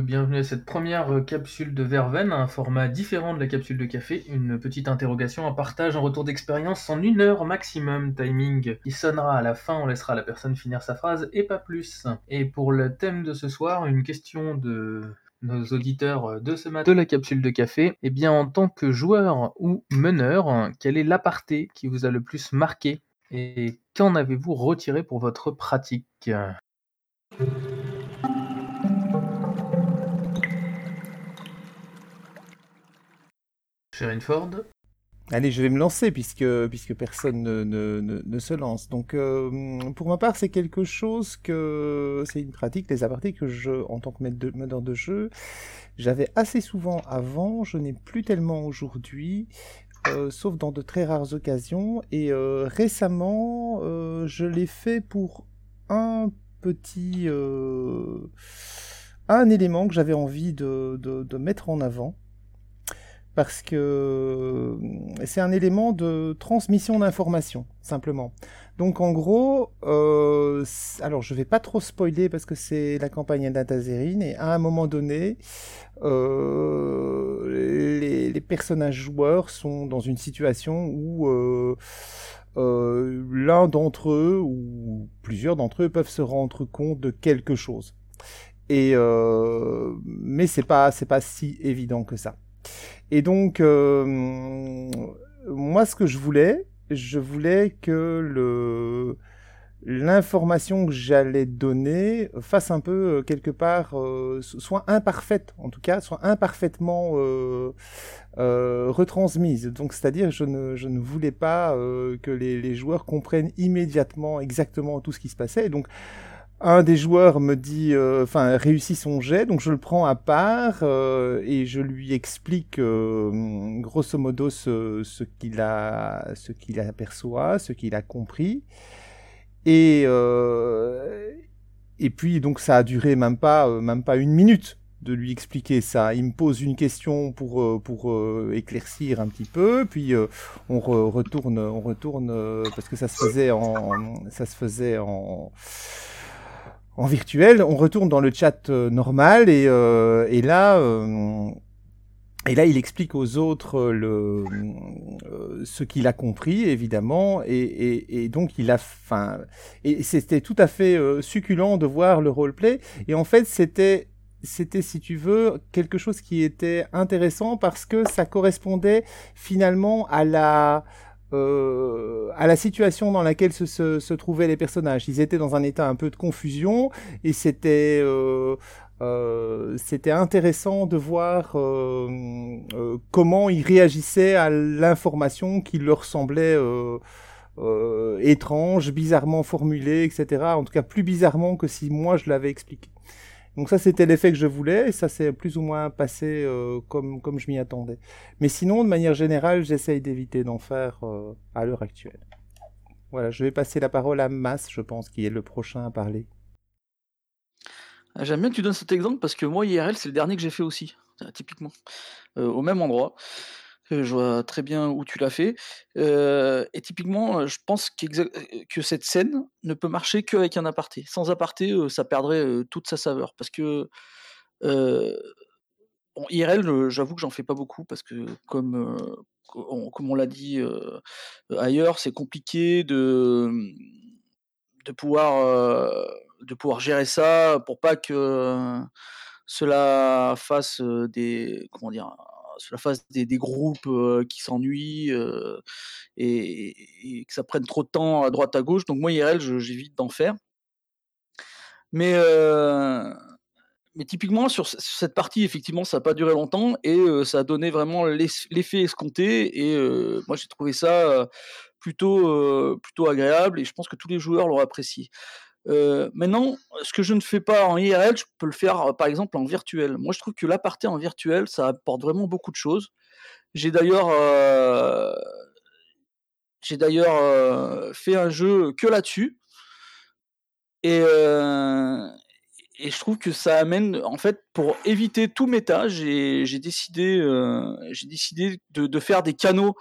Bienvenue à cette première euh, capsule de Verveine, un format différent de la capsule de café, une petite interrogation, un partage, un retour d'expérience en une heure maximum timing. Il sonnera à la fin, on laissera la personne finir sa phrase et pas plus. Et pour le thème de ce soir, une question de nos auditeurs de ce matin de la capsule de café. Eh bien, en tant que joueur ou meneur, quel est l'aparté qui vous a le plus marqué et qu'en avez-vous retiré pour votre pratique? Ford Allez, je vais me lancer puisque, puisque personne ne, ne, se lance. Donc, euh, pour ma part, c'est quelque chose que. C'est une pratique, les apartés que je, en tant que meneur de jeu, j'avais assez souvent avant, je n'ai plus tellement aujourd'hui. Euh, sauf dans de très rares occasions. Et euh, récemment, je l'ai fait pour un petit, un élément que j'avais envie de, de, de, mettre en avant parce que euh, c'est un élément de transmission d'informations, simplement. Donc en gros, euh, alors je vais pas trop spoiler parce que c'est la campagne d'Antazerine et à un moment donné, euh, les, les, personnages joueurs sont dans une situation où euh, euh l'un d'entre eux ou plusieurs d'entre eux peuvent se rendre compte de quelque chose. Et euh, mais c'est pas c'est pas si évident que ça. Et donc, euh, moi, ce que je voulais, je voulais que l'information que j'allais donner fasse un peu euh, quelque part euh, soit imparfaite en tout cas soit imparfaitement retransmise. Donc c'est-à-dire je ne je ne voulais pas que les, les, joueurs comprennent immédiatement exactement tout ce qui se passait. Donc un des joueurs me dit, euh, enfin, réussit son jet, donc je le prends à part euh, et je lui explique euh, grosso modo ce, ce qu'il a, ce qu'il aperçoit, ce qu'il a compris. Et et puis donc ça a duré même pas, même pas une minute de lui expliquer ça. Il me pose une question pour pour éclaircir un petit peu, puis on retourne, on retourne parce que ça se faisait en, ça se faisait en en virtuel, on retourne dans le chat euh, normal et, euh, et là, euh, et là, il explique aux autres le, ce qu'il a compris, évidemment, et, et, et donc il a, enfin, et c'était tout à fait succulent de voir le roleplay. Et en fait, c'était c'était, si tu veux, quelque chose qui était intéressant parce que ça correspondait finalement à la, euh, à la situation dans laquelle se, se, se, trouvaient les personnages. Ils étaient dans un état un peu de confusion et c'était euh, euh, c'était intéressant de voir euh, euh, comment ils réagissaient à l'information qui leur semblait étrange, bizarrement formulée, etc. En tout cas plus bizarrement que si moi je l'avais expliqué. Donc ça, c'était l'effet que je voulais, et ça s'est plus ou moins passé euh, comme, comme je m'y attendais. Mais sinon, de manière générale, j'essaye d'éviter d'en faire euh, à l'heure actuelle. Voilà, je vais passer la parole à Mas, je pense, qui est le prochain à parler. Ah, j'aime bien que tu donnes cet exemple parce que moi, IRL, c'est le dernier que j'ai fait aussi, typiquement, euh, au même endroit je vois très bien où tu l'as fait. et typiquement, je pense que cette scène ne peut marcher qu'avec un aparté. Sans aparté, ça perdrait toute sa saveur. Parce que bon, IRL, j'avoue que j'en fais pas beaucoup parce que comme, on, comme on l'a dit ailleurs, c'est compliqué de, mmh, de, pouvoir, de pouvoir gérer ça pour pas que cela fasse des comment dire sur la face des, groupes qui s'ennuient et, que ça prenne trop de temps à droite à gauche. Donc moi IRL, j'évite d'en faire. Mais typiquement sur, cette partie, effectivement, ça n'a pas duré longtemps et ça a donné vraiment l'effet escompté. Et moi j'ai trouvé ça plutôt plutôt agréable et je pense que tous les joueurs l'ont apprécié. Euh, maintenant, ce que je ne fais pas en IRL, je peux le faire euh, par exemple en virtuel. Moi, je trouve que l'aparté en virtuel, ça apporte vraiment beaucoup de choses. J'ai d'ailleurs, euh, j'ai d'ailleurs fait un jeu que là-dessus, et, et je trouve que ça amène, en fait, pour éviter tout méta, j'ai décidé, j'ai décidé de, faire des canaux.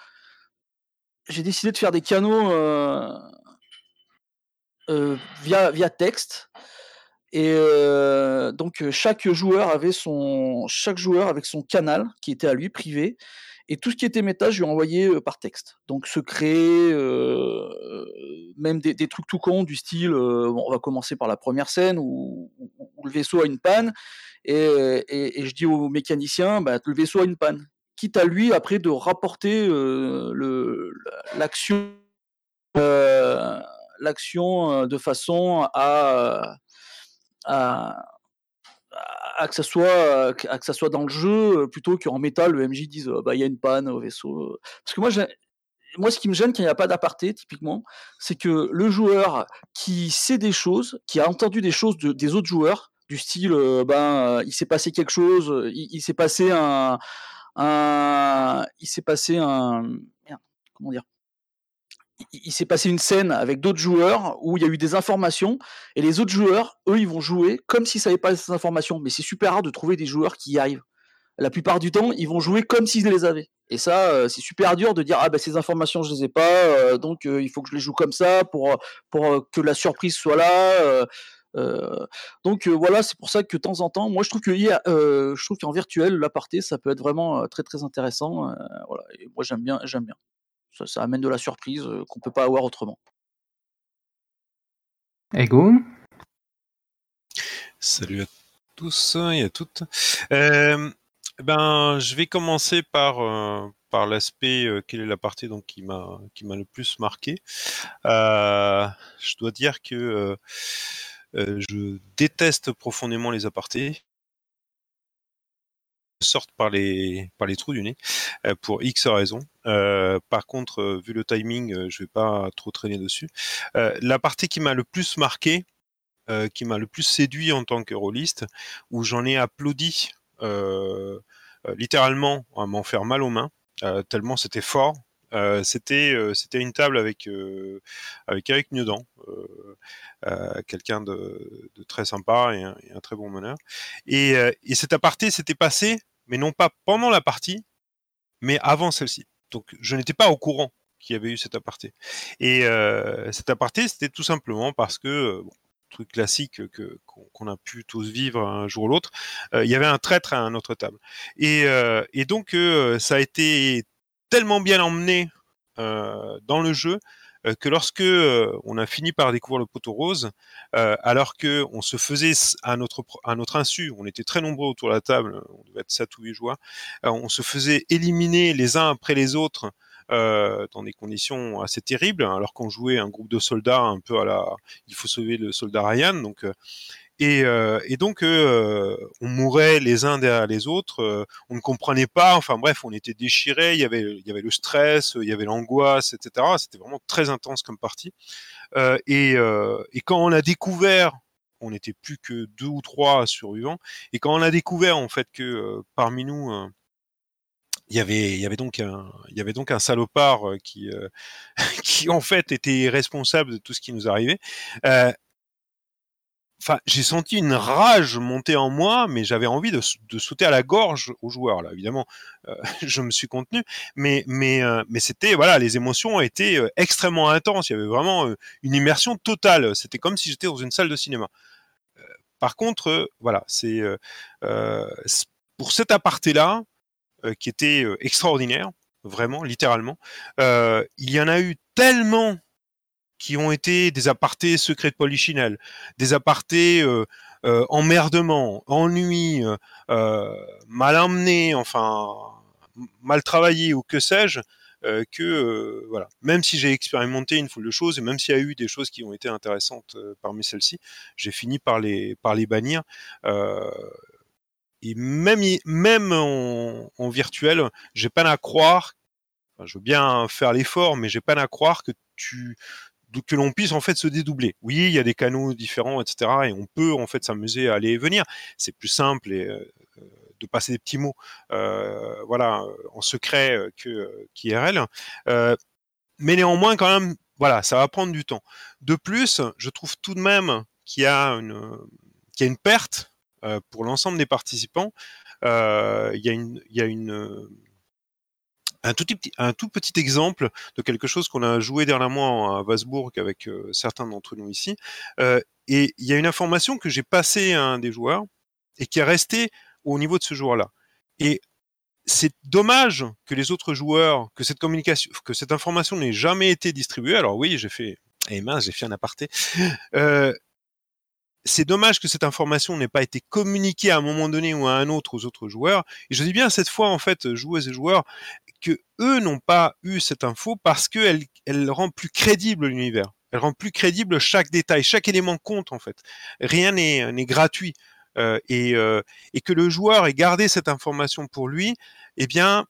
J'ai décidé de faire des canaux via, via texte. Et donc chaque joueur avait son chaque joueur avec son canal qui était à lui privé et tout ce qui était méta, je lui envoyais par texte. Donc secret, même des, trucs tout cons du style, on va commencer par la première scène où, le vaisseau a une panne et, je dis au mécanicien, bah, le vaisseau a une panne. Quitte à lui après de rapporter l'action l'action de façon à à, que ça soit que ça soit dans le jeu plutôt qu'en méta le MJ dise bah il y a une panne au vaisseau. Parce que moi moi, ce qui me gêne quand il n'y a pas d'aparté, typiquement, c'est que le joueur qui sait des choses, qui a entendu des choses de, des autres joueurs, du style, ben, il s'est passé quelque chose, il, s'est passé un, il s'est passé un, comment dire, il s'est passé une scène avec d'autres joueurs où il y a eu des informations et les autres joueurs, eux, ils vont jouer comme s'ils savaient pas ces informations. Mais c'est super rare de trouver des joueurs qui y arrivent. La plupart du temps, ils vont jouer comme s'ils les avaient. Et ça, euh, c'est super dur de dire ah ben ces informations je les ai pas, euh, donc euh, il faut que je les joue comme ça pour pour que la surprise soit là. donc voilà, c'est pour ça que de temps en temps, moi je trouve que trouve qu'en virtuel l'aparté ça peut être vraiment très très intéressant. voilà, et moi j'aime bien, j'aime bien. Ça, amène de la surprise qu'on ne peut pas avoir autrement. Ego Salut à tous et à toutes. Euh, ben, je vais commencer par, euh, par l'aspect euh, quelle est la partie donc, qui m'a qui m'a le plus marqué. je dois dire que je déteste profondément les apartés sortent par les par les trous du nez euh, pour X raisons. Euh, par contre, euh, vu le timing, je vais pas trop traîner dessus. la partie qui m'a le plus marqué, qui m'a le plus séduit en tant que rôliste, où j'en ai applaudi littéralement à m'en faire mal aux mains, tellement c'était fort. c'était c'était une table avec avec Eric Niedan, quelqu'un de, très sympa et un, et un, très bon meneur. Et, et cet aparté s'était passé mais non pas pendant la partie, mais avant celle-ci. Donc je n'étais pas au courant qu'il y avait eu cet aparté. Et euh, cet aparté, c'était tout simplement parce que, euh, truc classique que qu'on a pu tous vivre un jour ou l'autre, euh, il y avait un traître à notre table. Et, donc ça a été tellement bien emmené dans le jeu que lorsque euh, on a fini par découvrir le poteau rose, euh, alors que on se faisait à notre à notre insu, on était très nombreux autour de la table, on devait être 7 ou 8 joueurs, on se faisait éliminer les uns après les autres euh, dans des conditions assez terribles, alors qu'on jouait un groupe de soldats un peu à la, il faut sauver le soldat Ryan, donc et, euh, et, donc, euh, on mourait les uns derrière les autres. Euh, on ne comprenait pas. Enfin bref, on était déchirés. Il y avait, il y avait le stress, il y avait l'angoisse, etc. C'était vraiment très intense comme partie. Et, et, quand on a découvert, on n'était plus que deux ou trois survivants. Et quand on a découvert en fait que parmi nous il y avait il y avait donc un il y avait donc un salopard qui qui en fait était responsable de tout ce qui nous arrivait euh, enfin, j'ai senti une rage monter en moi, mais j'avais envie de, de, sauter à la gorge aux joueurs. Là, évidemment, euh, je me suis contenu, mais mais euh, mais c'était voilà, les émotions étaient euh, extrêmement intenses. Il y avait vraiment une immersion totale. C'était comme si j'étais dans une salle de cinéma. par contre, voilà, c'est pour cet aparté là qui était extraordinaire, vraiment, littéralement. il y en a eu tellement qui ont été des apartés secrets de polichinelle, des apartés euh, euh, emmerdement, ennui, euh, mal emmenés, enfin mal travaillés ou que sais-je, que voilà. Même si j'ai expérimenté une foule de choses et même s'il y a eu des choses qui ont été intéressantes parmi celles-ci, j'ai fini par les par les bannir. et même même en, virtuel, j'ai peine à croire. Je veux bien faire l'effort, mais j'ai peine à croire que tu que l'on puisse en fait se dédoubler. Oui, il y a des canaux différents, etc. Et on peut en fait s'amuser à aller et venir. C'est plus simple et euh, de passer des petits mots, euh, voilà, en secret euh, qu'IRL. Euh, mais néanmoins, quand même, voilà, ça va prendre du temps. De plus, je trouve tout de même qu'il y a une perte euh, pour l'ensemble des participants. Euh, il y a une un tout, petit, un tout petit exemple de quelque chose qu'on a joué dernièrement à Wasbourg avec euh, certains d'entre nous ici. Euh, Et il y a une information que j'ai passée à un des joueurs et qui est restée au niveau de ce joueur-là. Et c'est dommage que les autres joueurs, que cette communication, que cette information n'ait jamais été distribuée. Alors oui, j'ai fait, eh mince, j'ai fait un aparté. Euh, c'est dommage que cette information n'ait pas été communiquée à un moment donné ou à un autre aux autres joueurs. Et je dis bien cette fois, en fait, joueuses et joueurs, que eux n'ont pas eu cette info parce qu'elle elle rend plus crédible l'univers. Elle rend plus crédible chaque détail, chaque élément compte en fait. Rien n'est gratuit. Euh, et, euh, et, que le joueur ait gardé cette information pour lui, eh bien,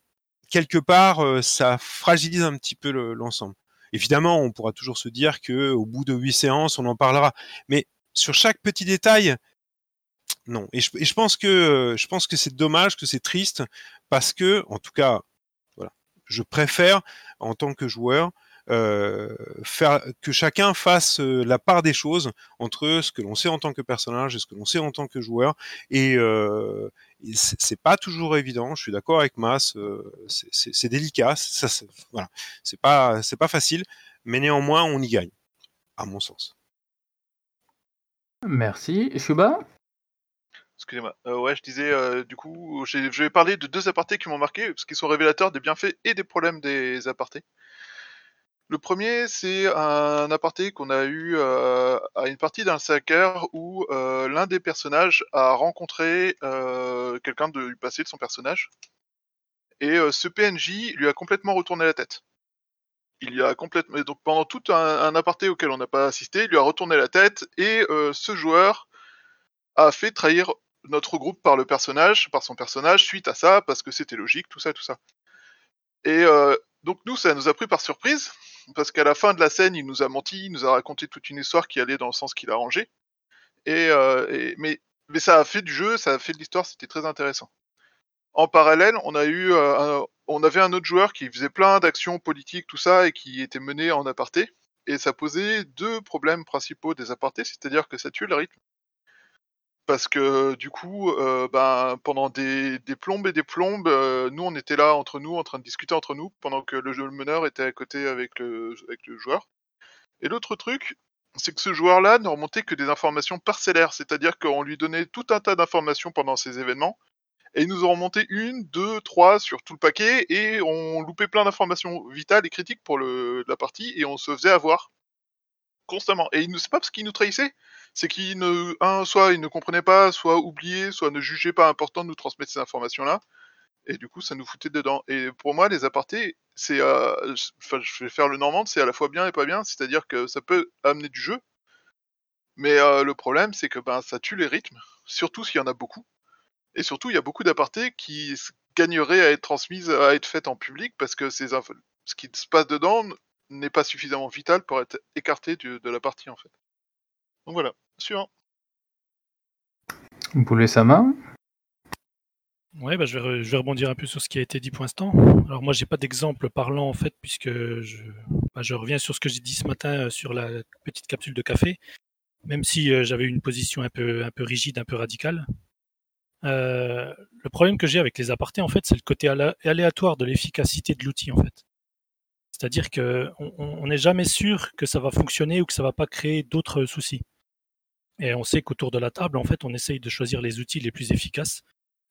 quelque part, euh, ça fragilise un petit peu l'ensemble. Évidemment, on pourra toujours se dire que au bout de huit séances, on en parlera. Mais sur chaque petit détail, non. Et je, et je pense que je pense que c'est dommage, que c'est triste, parce que, en tout cas, je préfère en tant que joueur euh, faire que chacun fasse euh, la part des choses entre ce que l'on sait en tant que personnage et ce que l'on sait en tant que joueur. Et, euh, c'est pas toujours évident. Je suis d'accord avec Mas. Euh, c'est délicat. Ça, voilà, c'est pas c'est pas facile, mais néanmoins on y gagne, à mon sens. Merci. Shuba? Excusez-moi. Euh, ouais, je disais, euh, du coup, je vais parler de deux apartés qui m'ont marqué, parce qu'ils sont révélateurs des bienfaits et des problèmes des apartés. Le premier, c'est un aparté qu'on a eu euh, à une partie d'un sacker où l'un des personnages a rencontré quelqu'un du passé de son personnage. Et ce PNJ lui a complètement retourné la tête. Il y a complètement donc pendant tout un, aparté auquel on n'a pas assisté, il lui a retourné la tête et ce joueur a fait trahir notre groupe par le personnage, par son personnage suite à ça parce que c'était logique, tout ça, tout ça. Et donc nous, ça nous a pris par surprise parce qu'à la fin de la scène, il nous a menti, il nous a raconté toute une histoire qui allait dans le sens qu'il a rangé. Et, euh, mais, ça a fait du jeu, ça a fait de l'histoire, c'était très intéressant. En parallèle, on euh, on avait un autre joueur qui faisait plein d'actions politiques, tout ça, et qui était mené en aparté. Et ça posait deux problèmes principaux des apartés, c'est-à-dire que ça tue le rythme parce que du coup, euh, ben, pendant des, plombes et des plombes, euh, nous on était là entre nous, en train de discuter entre nous, pendant que le, jeu, meneur était à côté avec le, le joueur. Et l'autre truc, c'est que ce joueur-là ne remontait que des informations parcellaires, c'est-à-dire qu'on lui donnait tout un tas d'informations pendant ces événements, et ils nous ont remonté une, deux, trois sur tout le paquet, et on loupait plein d'informations vitales et critiques pour le, la partie, et on se faisait avoir constamment. Et c'est pas parce qu'il nous trahissait, c'est qu'il ne, soit il ne comprenait pas, soit oubliait, soit ne jugeait pas important de nous transmettre ces informations-là. Et du coup, ça nous foutait dedans. Et pour moi, les apartés, c'est, euh, je vais faire le normand, c'est à la fois bien et pas bien. C'est-à-dire que ça peut amener du jeu, mais euh, le problème, c'est que ben ça tue les rythmes, surtout s'il y en a beaucoup. Et surtout, il y a beaucoup d'apartés qui gagneraient à être transmises, à être faites en public, parce que ces ce qui se passe dedans n'est pas suffisamment vital pour être écarté de la partie en fait. Donc voilà, suivant. Boulet sa main Ouais, bah, je, vais je, vais rebondir un peu sur ce qui a été dit pour l'instant. Alors moi, j'ai pas d'exemple parlant en fait, puisque je, bah, je reviens sur ce que j'ai dit ce matin euh, sur la petite capsule de café, même si euh, j'avais une position un peu, un peu rigide, un peu radicale. Euh, le problème que j'ai avec les apartés, en fait, c'est le côté aléatoire de l'efficacité de l'outil, en fait. C'est-à-dire qu'on n'est jamais sûr que ça va fonctionner ou que ça va pas créer d'autres soucis. Et on sait qu'autour de la table, en fait, on essaye de choisir les outils les plus efficaces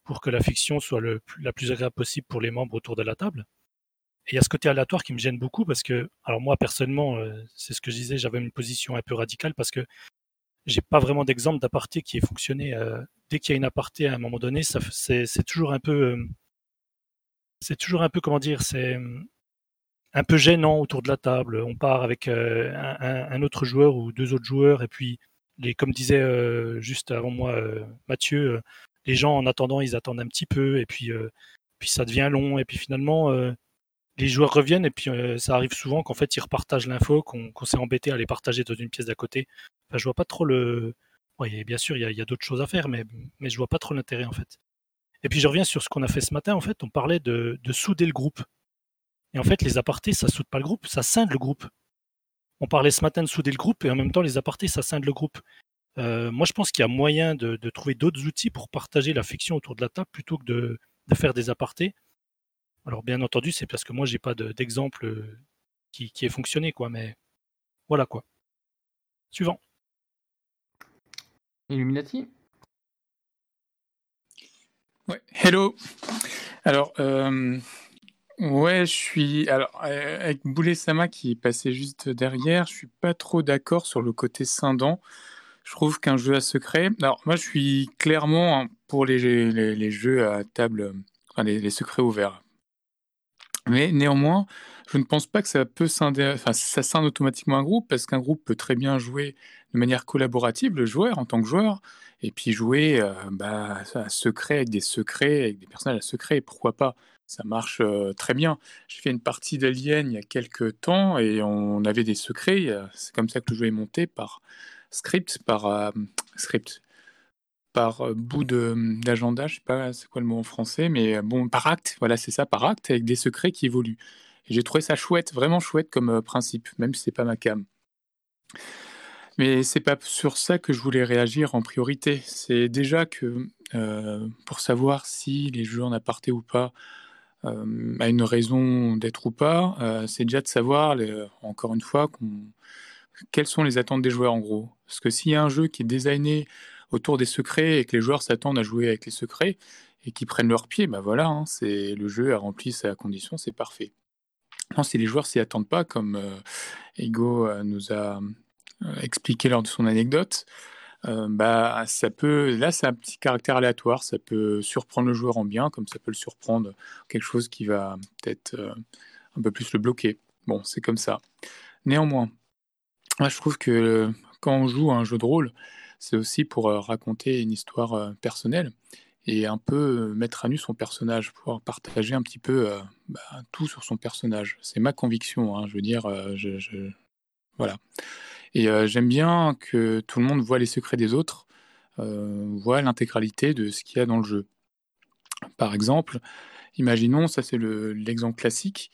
pour que la fiction soit le, la plus agréable possible pour les membres autour de la table. Et il y a ce côté aléatoire qui me gêne beaucoup parce que, alors moi personnellement, euh, c'est ce que je disais, j'avais une position un peu radicale parce que j'ai pas vraiment d'exemple d'aparté qui ait fonctionné. Euh, dès qu'il y a une aparté à un moment donné, c'est toujours un peu, euh, c'est toujours un peu comment dire, c'est un peu gênant autour de la table. On part avec un, autre joueur ou deux autres joueurs et puis comme disait euh, juste avant moi euh, Mathieu, euh, les gens en attendant, ils attendent un petit peu et puis, puis ça devient long et puis finalement les joueurs reviennent et puis ça arrive souvent qu'en fait ils repartagent l'info, qu'on s'est embêté à les partager dans une pièce d'à côté. Je vois pas trop le. Bien sûr, il y a, d'autres choses à faire, mais, je vois pas trop l'intérêt en fait. Et puis je reviens sur ce qu'on a fait ce matin. En fait, on parlait de, de souder le groupe. Et en fait, les apartés, ça soude pas le groupe, ça scinde le groupe on parlait ce matin de souder le groupe et en même temps les apartés, ça scinde le groupe. Euh, moi, je pense qu'il y a moyen de, trouver d'autres outils pour partager la fiction autour de la table plutôt que de, faire des apartés. Alors, bien entendu, c'est parce que moi, j'ai pas d'exemple euh, qui, qui ait fonctionné, quoi. Mais voilà, quoi. Suivant. Illuminati Ouais, hello. Alors, euh, ouais, je suis. Alors, avec Boulet Sama qui passé juste derrière, je suis pas trop d'accord sur le côté scindant. Je trouve qu'un jeu à secret. Alors, moi, je suis clairement pour les, les, les jeux à table, enfin, les, les secrets ouverts. Mais néanmoins, je ne pense pas que ça peut scinder, enfin, ça scinde automatiquement un groupe, parce qu'un groupe peut très bien jouer de manière collaborative, le joueur en tant que joueur, et puis jouer euh, bah, à secret avec des secrets, avec des personnages à secret, pourquoi pas Ça marche euh, très bien. J'ai fait une partie d'Alien il y a quelques temps, et on avait des secrets, c'est comme ça que le jeu est monté par script, par euh, script, par euh, bout d'agenda, je sais pas c'est quoi le mot en français, mais euh, bon, par acte, voilà, c'est ça, par acte, avec des secrets qui évoluent. J'ai trouvé ça chouette, vraiment chouette comme euh, principe, même si c'est pas ma cam. Mais c'est pas sur ça que je voulais réagir en priorité. C'est déjà que pour savoir si les jeux en ou pas euh, a une raison d'être ou pas, c'est déjà de savoir, encore une fois, quelles sont les attentes des joueurs en gros. Parce que s'il y a un jeu qui est designé autour des secrets et que les joueurs s'attendent à jouer avec les secrets et qu'ils prennent leur pied, bah voilà, hein, c'est le jeu a rempli sa condition, c'est parfait. Si les joueurs s'y attendent pas, comme Ego nous a expliqué lors de son anecdote, bah ça peut, là c'est un petit caractère aléatoire, ça peut surprendre le joueur en bien, comme ça peut le surprendre quelque chose qui va peut-être un peu plus le bloquer. Bon, c'est comme ça. Néanmoins, moi je trouve que quand on joue un jeu de rôle, c'est aussi pour raconter une histoire personnelle et un peu mettre à nu son personnage, pouvoir partager un petit peu bah, tout sur son personnage. C'est ma conviction, hein, je veux dire, je, voilà. Et j'aime bien que tout le monde voit les secrets des autres, voit l'intégralité de ce qu'il y a dans le jeu. Par exemple, imaginons, ça c'est l'exemple classique,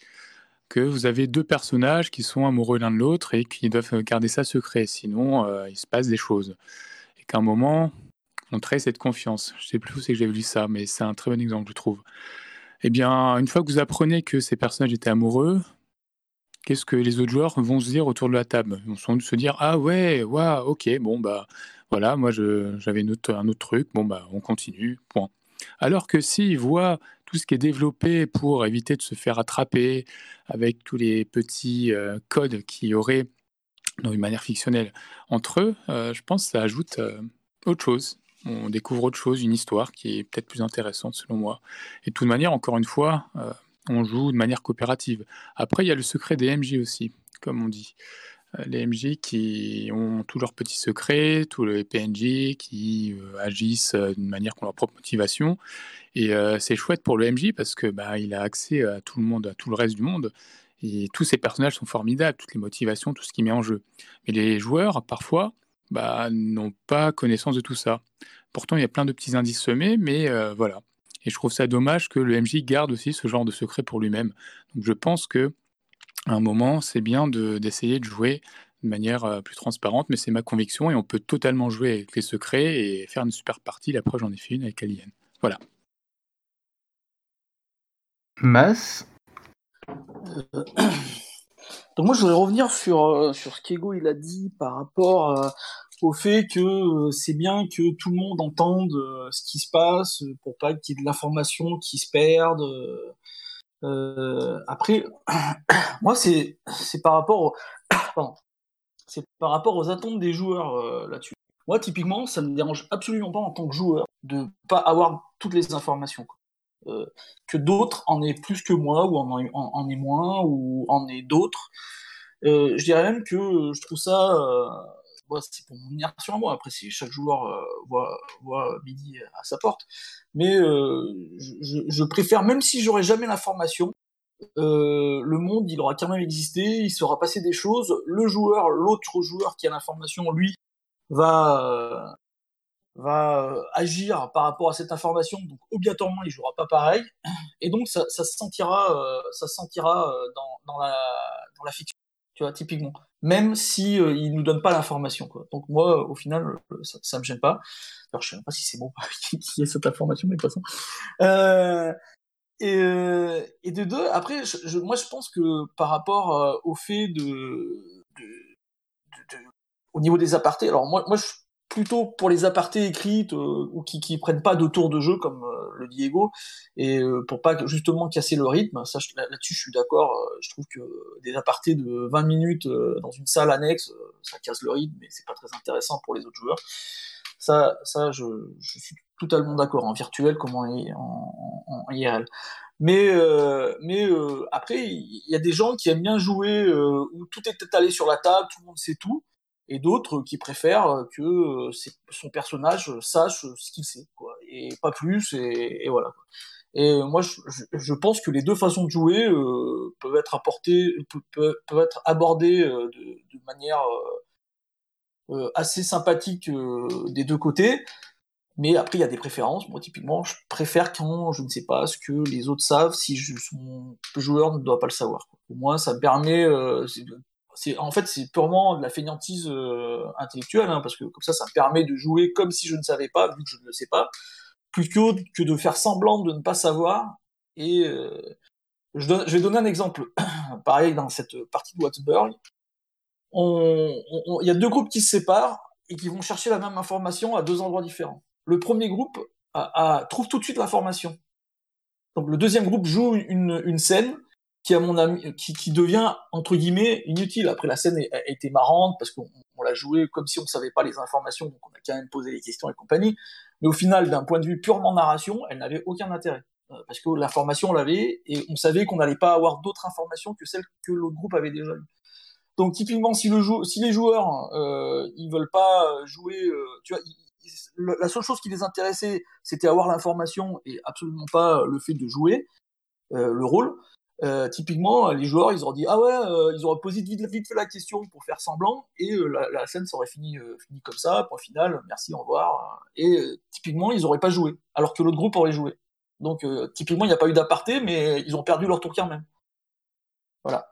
que vous avez deux personnages qui sont amoureux l'un de l'autre et qui doivent garder ça secret, sinon il se passe des choses qu'à un moment, on traite cette confiance. Je sais plus où c'est que j'ai vu ça, mais c'est un très bon exemple, je trouve. Eh bien, une fois que vous apprenez que ces personnages étaient amoureux, qu'est-ce que les autres joueurs vont se dire autour de la table? Ils vont se dire Ah ouais, waouh, ok, bon, bah voilà, moi j'avais un autre truc, bon, bah on continue, point. Alors que s'ils voient tout ce qui est développé pour éviter de se faire attraper avec tous les petits euh, codes qui auraient dans une manière fictionnelle entre eux, euh, je pense que ça ajoute euh, autre chose. On découvre autre chose, une histoire qui est peut-être plus intéressante selon moi. Et de toute manière, encore une fois, on joue de manière coopérative. Après, il y a le secret des MJ aussi, comme on dit. les MJ qui ont tous leurs petits secrets, tous les PNJ qui agissent d'une manière qu'on leur propre motivation. Et c'est chouette pour le MJ parce que bah, il a accès à tout le monde, à tout le reste du monde. Et tous ces personnages sont formidables, toutes les motivations, tout ce qui met en jeu. Mais les joueurs, parfois, bah, n'ont pas connaissance de tout ça. Pourtant, il y a plein de petits indices semés, mais euh, voilà. Et je trouve ça dommage que le MJ garde aussi ce genre de secret pour lui-même. Donc je pense que à un moment, c'est bien d'essayer de, jouer de manière euh, plus transparente, mais c'est ma conviction et on peut totalement jouer avec les secrets et faire une super partie. La preuve, j'en ai fait une avec Alien. Voilà. Mass euh, donc moi, je voudrais revenir sur, euh, sur ce qu'Ego il a dit par rapport euh, au fait que c'est bien que tout le monde entende ce qui se passe pour pas qu'il y ait de l'information qui se perde. après, moi, c'est c'est par rapport c'est par rapport aux attentes des joueurs là-dessus. Moi, typiquement, ça me dérange absolument pas en tant que joueur de pas avoir toutes les informations. Euh, que d'autres en aient plus que moi, ou en, en, aient moins, ou en aient d'autres. Euh, je dirais même que je trouve ça, euh, c'est pour venir sur moi, après si chaque joueur voit, voit midi à sa porte, mais je, préfère, même si j'aurais jamais l'information, le monde, il aura quand même existé, il sera passé des choses. Le joueur, l'autre joueur qui a l'information, lui, va va euh, agir par rapport à cette information, donc obligatoirement il jouera pas pareil, et donc ça, ça se sentira, euh, ça sentira euh, dans, dans, la, dans la fiction, tu vois, typiquement, même si il nous donne pas l'information, quoi. Donc moi, au final, ça, ça me gêne pas. Alors je sais même pas si c'est bon qu'il y ait cette information, mais façon. Euh, et, et de deux, après, je, moi je pense que par rapport au fait de, de, de, de, au niveau des apartés, alors moi, moi je plutôt pour les apartés écrites euh, ou qui, qui prennent pas de tour de jeu comme euh, le Diego et euh, pour pas justement casser le rythme. Là-dessus, je suis d'accord. je trouve que des apartés de 20 minutes dans une salle annexe, ça casse le rythme et c'est pas très intéressant pour les autres joueurs. Ça, ça, je, suis totalement d'accord en virtuel comme en, en, IRL. Mais, euh, mais euh, après, il y a des gens qui aiment bien jouer euh, où tout est étalé sur la table, tout le monde sait tout, et d'autres qui préfèrent que son personnage sache ce qu'il sait, quoi, et pas plus, et, voilà. Et moi, je, pense que les deux façons de jouer peuvent être apportées, peuvent, être abordées de, manière assez sympathique des deux côtés. Mais après, il y a des préférences. Moi, typiquement, je préfère quand je ne sais pas ce que les autres savent si je, mon joueur ne doit pas le savoir. Au moins, ça me permet. C'est, en fait, c'est purement de la fainéantise euh, intellectuelle, hein, parce que comme ça, ça me permet de jouer comme si je ne savais pas, vu que je ne le sais pas, plutôt que de faire semblant de ne pas savoir. Et euh, je, vais donner un exemple. Pareil, dans cette partie de Wattsburg, il y a deux groupes qui se séparent et qui vont chercher la même information à deux endroits différents le premier groupe trouve tout de suite l'information. Donc le deuxième groupe joue une scène qui, devient entre guillemets inutile. Après la scène a, été marrante parce qu'on l'a joué comme si on savait pas les informations, donc on a quand même posé les questions et compagnie. Mais au final, d'un point de vue purement narration, elle n'avait aucun intérêt euh, parce que l'information on l'avait et on savait qu'on n'allait pas avoir d'autres informations que celles que l'autre groupe avait déjà eues. Donc typiquement, si, le si les joueurs euh, ils veulent pas jouer, euh, tu vois, la seule chose qui les intéressait, c'était avoir l'information et absolument pas le fait de jouer euh, le rôle. Euh, typiquement, les joueurs, ils auraient dit ah ouais, euh, ils auraient posé vite, vite fait la question pour faire semblant et la, scène serait fini, fini comme ça. Point final, merci, au revoir. Et typiquement, ils auraient pas joué, alors que l'autre groupe aurait joué. Donc typiquement, il n'y a pas eu d'aparté, mais ils ont perdu leur tour quand même. Voilà.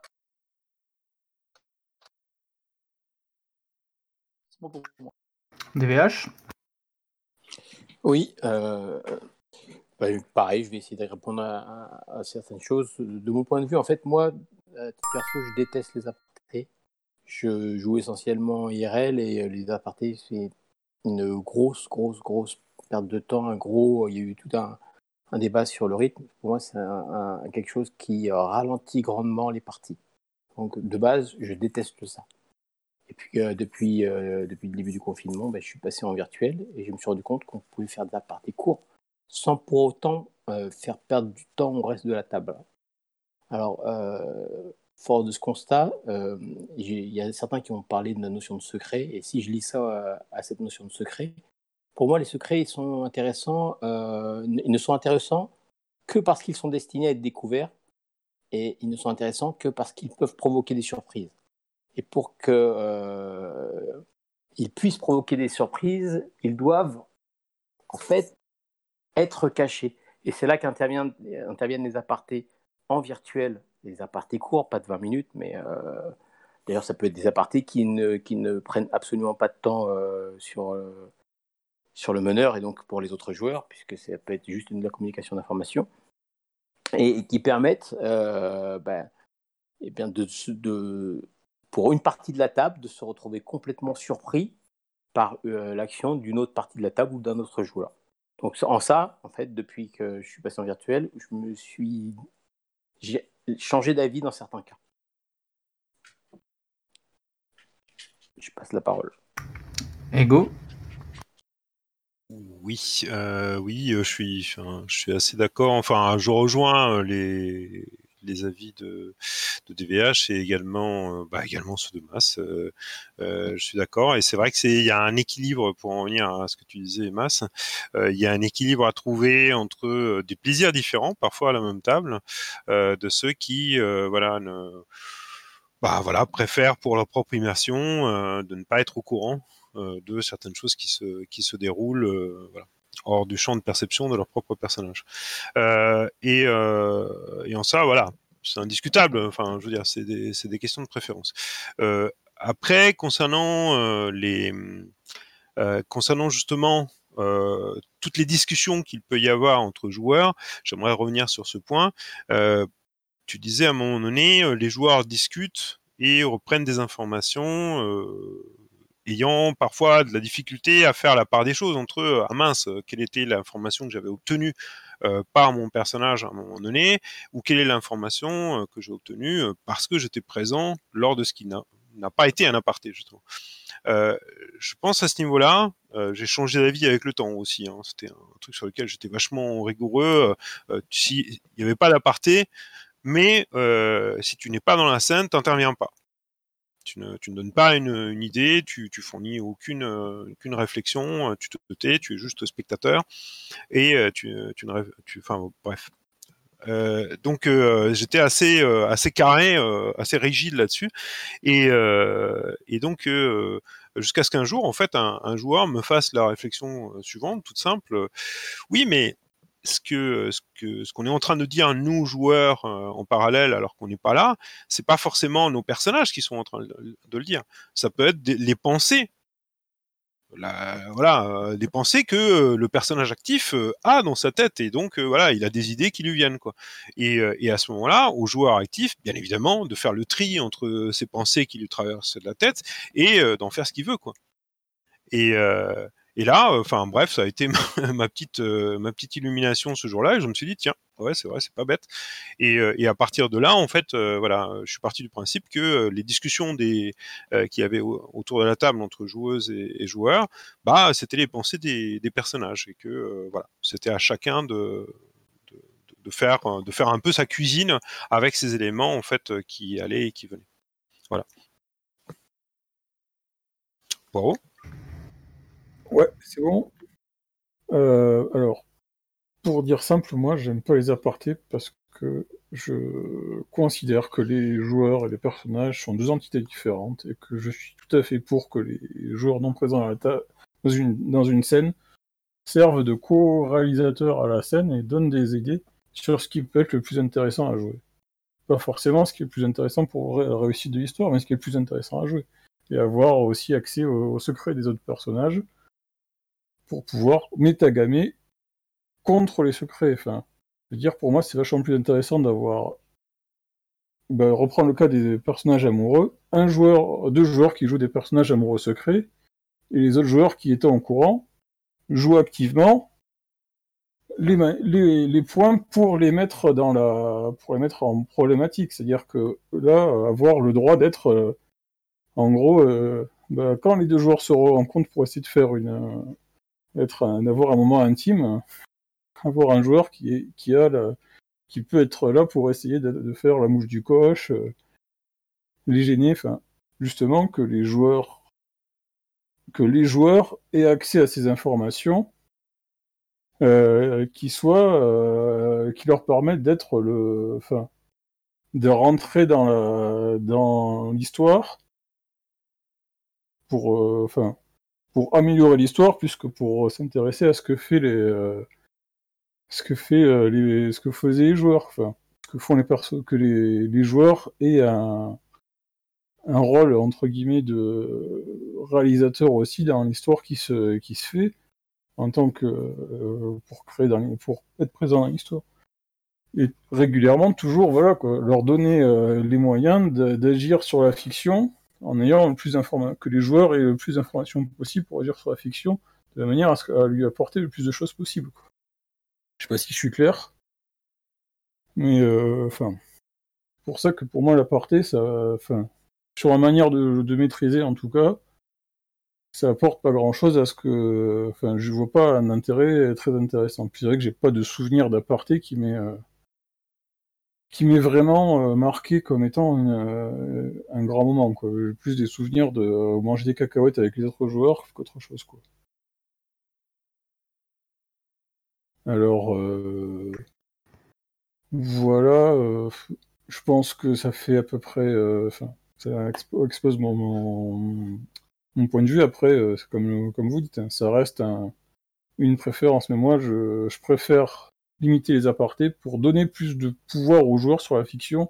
DVH oui, euh, bah, pareil, je vais essayer de répondre à, certaines choses. De mon point de vue, en fait, moi, à perso, je déteste les apartés. Je joue essentiellement IRL et euh, les apartés, c'est une grosse, grosse, grosse perte de temps. Un gros, il y a eu tout un, débat sur le rythme. Pour moi, c'est quelque chose qui ralentit grandement les parties. Donc, de base, je déteste ça. Et puis euh, depuis, euh, depuis le début du confinement, ben, je suis passé en virtuel et je me suis rendu compte qu'on pouvait faire des parties courtes sans pour autant euh, faire perdre du temps au reste de la table. Alors, fort de ce constat, il y a certains qui ont parlé de la notion de secret, et si je lis ça à cette notion de secret, pour moi, les secrets, ils sont intéressants, ils ne sont intéressants que parce qu'ils sont destinés à être découverts, et ils ne sont intéressants que parce qu'ils peuvent provoquer des surprises. Et pour qu'ils euh, puissent provoquer des surprises, ils doivent en fait être cachés. Et c'est là qu'interviennent les apartés en virtuel, les apartés courts, pas de 20 minutes, mais euh, d'ailleurs ça peut être des apartés qui ne, prennent absolument pas de temps euh, sur, sur le meneur et donc pour les autres joueurs, puisque ça peut être juste de la communication d'information, et, qui permettent ben, eh bien de, pour une partie de la table de se retrouver complètement surpris par euh, l'action d'une autre partie de la table ou d'un autre joueur. Donc en ça, en fait, depuis que je suis passé en virtuel, je me suis j'ai changé d'avis dans certains cas. Je passe la parole. Ego? Oui, euh, oui, euh, je suis, je suis assez d'accord. Enfin, je rejoins les, les avis de, de DVH et également, euh, bah, également ceux de Mass. Euh, euh, je suis d'accord. Et c'est vrai que c'est, il y a un équilibre pour en venir à ce que tu disais, Mass. il y a un équilibre à trouver entre des plaisirs différents, parfois à la même table, de ceux qui, voilà, ne, bah, voilà, préfèrent pour leur propre immersion de ne pas être au courant de certaines choses qui se, qui se déroulent. voilà hors du champ de perception de leur propre personnage. Euh, et, euh, et, en ça, voilà, c'est indiscutable. Enfin, je veux dire, c'est des, questions de préférence. Euh, après, concernant les, concernant justement toutes les discussions qu'il peut y avoir entre joueurs, j'aimerais revenir sur ce point. tu disais à un moment donné, les joueurs discutent et reprennent des informations ayant parfois de la difficulté à faire la part des choses entre ah mince, quelle était l'information que j'avais obtenue par mon personnage à un moment donné, ou quelle est l'information que j'ai obtenue parce que j'étais présent lors de ce qui n'a pas été un aparté, justement. Euh, je pense à ce niveau-là, euh, j'ai changé d'avis avec le temps aussi. Hein. C'était un truc sur lequel j'étais vachement rigoureux. Euh, il n'y avait pas d'aparté, mais si tu n'es pas dans la scène, t'interviens pas. Tu ne, donnes pas une, idée, tu, tu fournis aucune, aucune réflexion, tu te tais, tu es juste spectateur et tu, tu ne, tu, enfin bref. Euh, donc j'étais assez carré, assez rigide là-dessus, et, donc jusqu'à ce qu'un jour, en fait, un, joueur me fasse la réflexion suivante, toute simple. Oui, mais ce que ce que ce qu'on est en train de dire nous joueurs en parallèle alors qu'on n'est pas là, c'est pas forcément nos personnages qui sont en train de, le dire. Ça peut être les pensées voilà, euh, des pensées que euh, le personnage actif euh, a dans sa tête et donc voilà, il a des idées qui lui viennent quoi. Et, et à ce moment-là, au joueur actif, bien évidemment, de faire le tri entre ces pensées qui lui traversent la tête et d'en faire ce qu'il veut quoi. Et et là, euh, enfin bref, ça a été ma, petite euh, ma petite illumination ce jour-là et je me suis dit tiens, ouais c'est vrai, c'est pas bête. Et, euh, et, à partir de là, en fait, voilà, je suis parti du principe que les discussions des qui avait autour de la table entre joueuses et, joueurs, bah c'était les pensées des, des, personnages et que voilà, c'était à chacun de, de, de faire de faire un peu sa cuisine avec ces éléments en fait qui allaient et qui venaient. Voilà. Bravo. Ouais, c'est bon. Euh, alors, pour dire simple, moi, j'aime pas les apartés parce que je considère que les joueurs et les personnages sont deux entités différentes et que je suis tout à fait pour que les joueurs non présents à la dans, une, dans une scène servent de co-réalisateur à la scène et donnent des idées sur ce qui peut être le plus intéressant à jouer. Pas forcément ce qui est le plus intéressant pour la réussite de l'histoire, mais ce qui est le plus intéressant à jouer. Et avoir aussi accès aux secrets des autres personnages pour pouvoir métagamer contre les secrets. Enfin, je veux dire, pour moi, c'est vachement plus intéressant d'avoir. Ben, reprendre le cas des personnages amoureux, un joueur, deux joueurs qui jouent des personnages amoureux secrets, et les autres joueurs qui étaient en courant jouent activement les, points pour les mettre dans la en problématique. C'est-à-dire que là, avoir le droit d'être euh, en gros, euh, ben, quand les deux joueurs se rencontrent pour essayer de faire une, être d'avoir un moment intime, avoir un joueur qui, est, qui, a qui peut être là pour essayer de, faire la mouche du coche, euh, les gêner, enfin, justement que les joueurs que les joueurs aient accès à ces informations euh, qui soient euh, qui leur permettent d'être le enfin de rentrer dans la dans l'histoire pour enfin pour améliorer l'histoire plus que pour s'intéresser à ce que fait les euh, ce que fait euh, les ce que faisaient les joueurs enfin ce que font les persos que les, les joueurs aient un un rôle entre guillemets de réalisateur aussi dans l'histoire qui se qui se fait en tant que euh, pour créer dans, pour être présent dans l'histoire. Et régulièrement toujours voilà quoi leur donner les moyens d'agir sur la fiction en ayant le plus d'informations, que les joueurs aient le plus d'informations possible pour agir sur la fiction, de la manière à, lui apporter le plus de choses possible. Quoi. Je sais pas si je suis clair, mais euh, enfin, pour ça que pour moi l'aparté, ça, enfin, sur la manière de, maîtriser en tout cas, ça apporte pas grand chose à ce que, enfin, je vois pas un intérêt très intéressant. Puis c'est vrai que j'ai pas de souvenir d'aparté qui m'est qui m'est vraiment euh, marqué comme étant euh, un grand moment. Quoi. Plus des souvenirs de euh, manger des cacahuètes avec les autres joueurs qu'autre chose. Quoi. Alors, voilà, je pense que ça fait à peu près... Enfin, ça expose mon, point de vue. Après, comme, vous dites, hein, ça reste un, une préférence. Mais moi, je préfère limiter les apartés pour donner plus de pouvoir aux joueurs sur la fiction,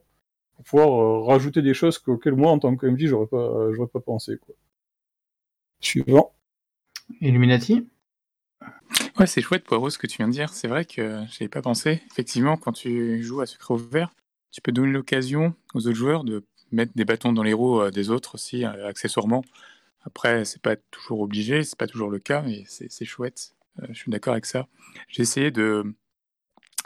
pour pouvoir euh, rajouter des choses auxquelles moi, en tant que MJ, j'aurais pas, j'aurais pas pensé. Quoi. Suivant. Illuminati Ouais, c'est chouette, Poirot, ce que tu viens de dire. C'est vrai que j'avais pas pensé. Effectivement, quand tu joues à Secret Ouvert, tu peux donner l'occasion aux autres joueurs de mettre des bâtons dans les roues euh, des autres aussi, euh, accessoirement, Après, c'est pas toujours obligé, c'est pas toujours le cas, mais c'est chouette. Euh, je suis d'accord avec ça. J'ai essayé de,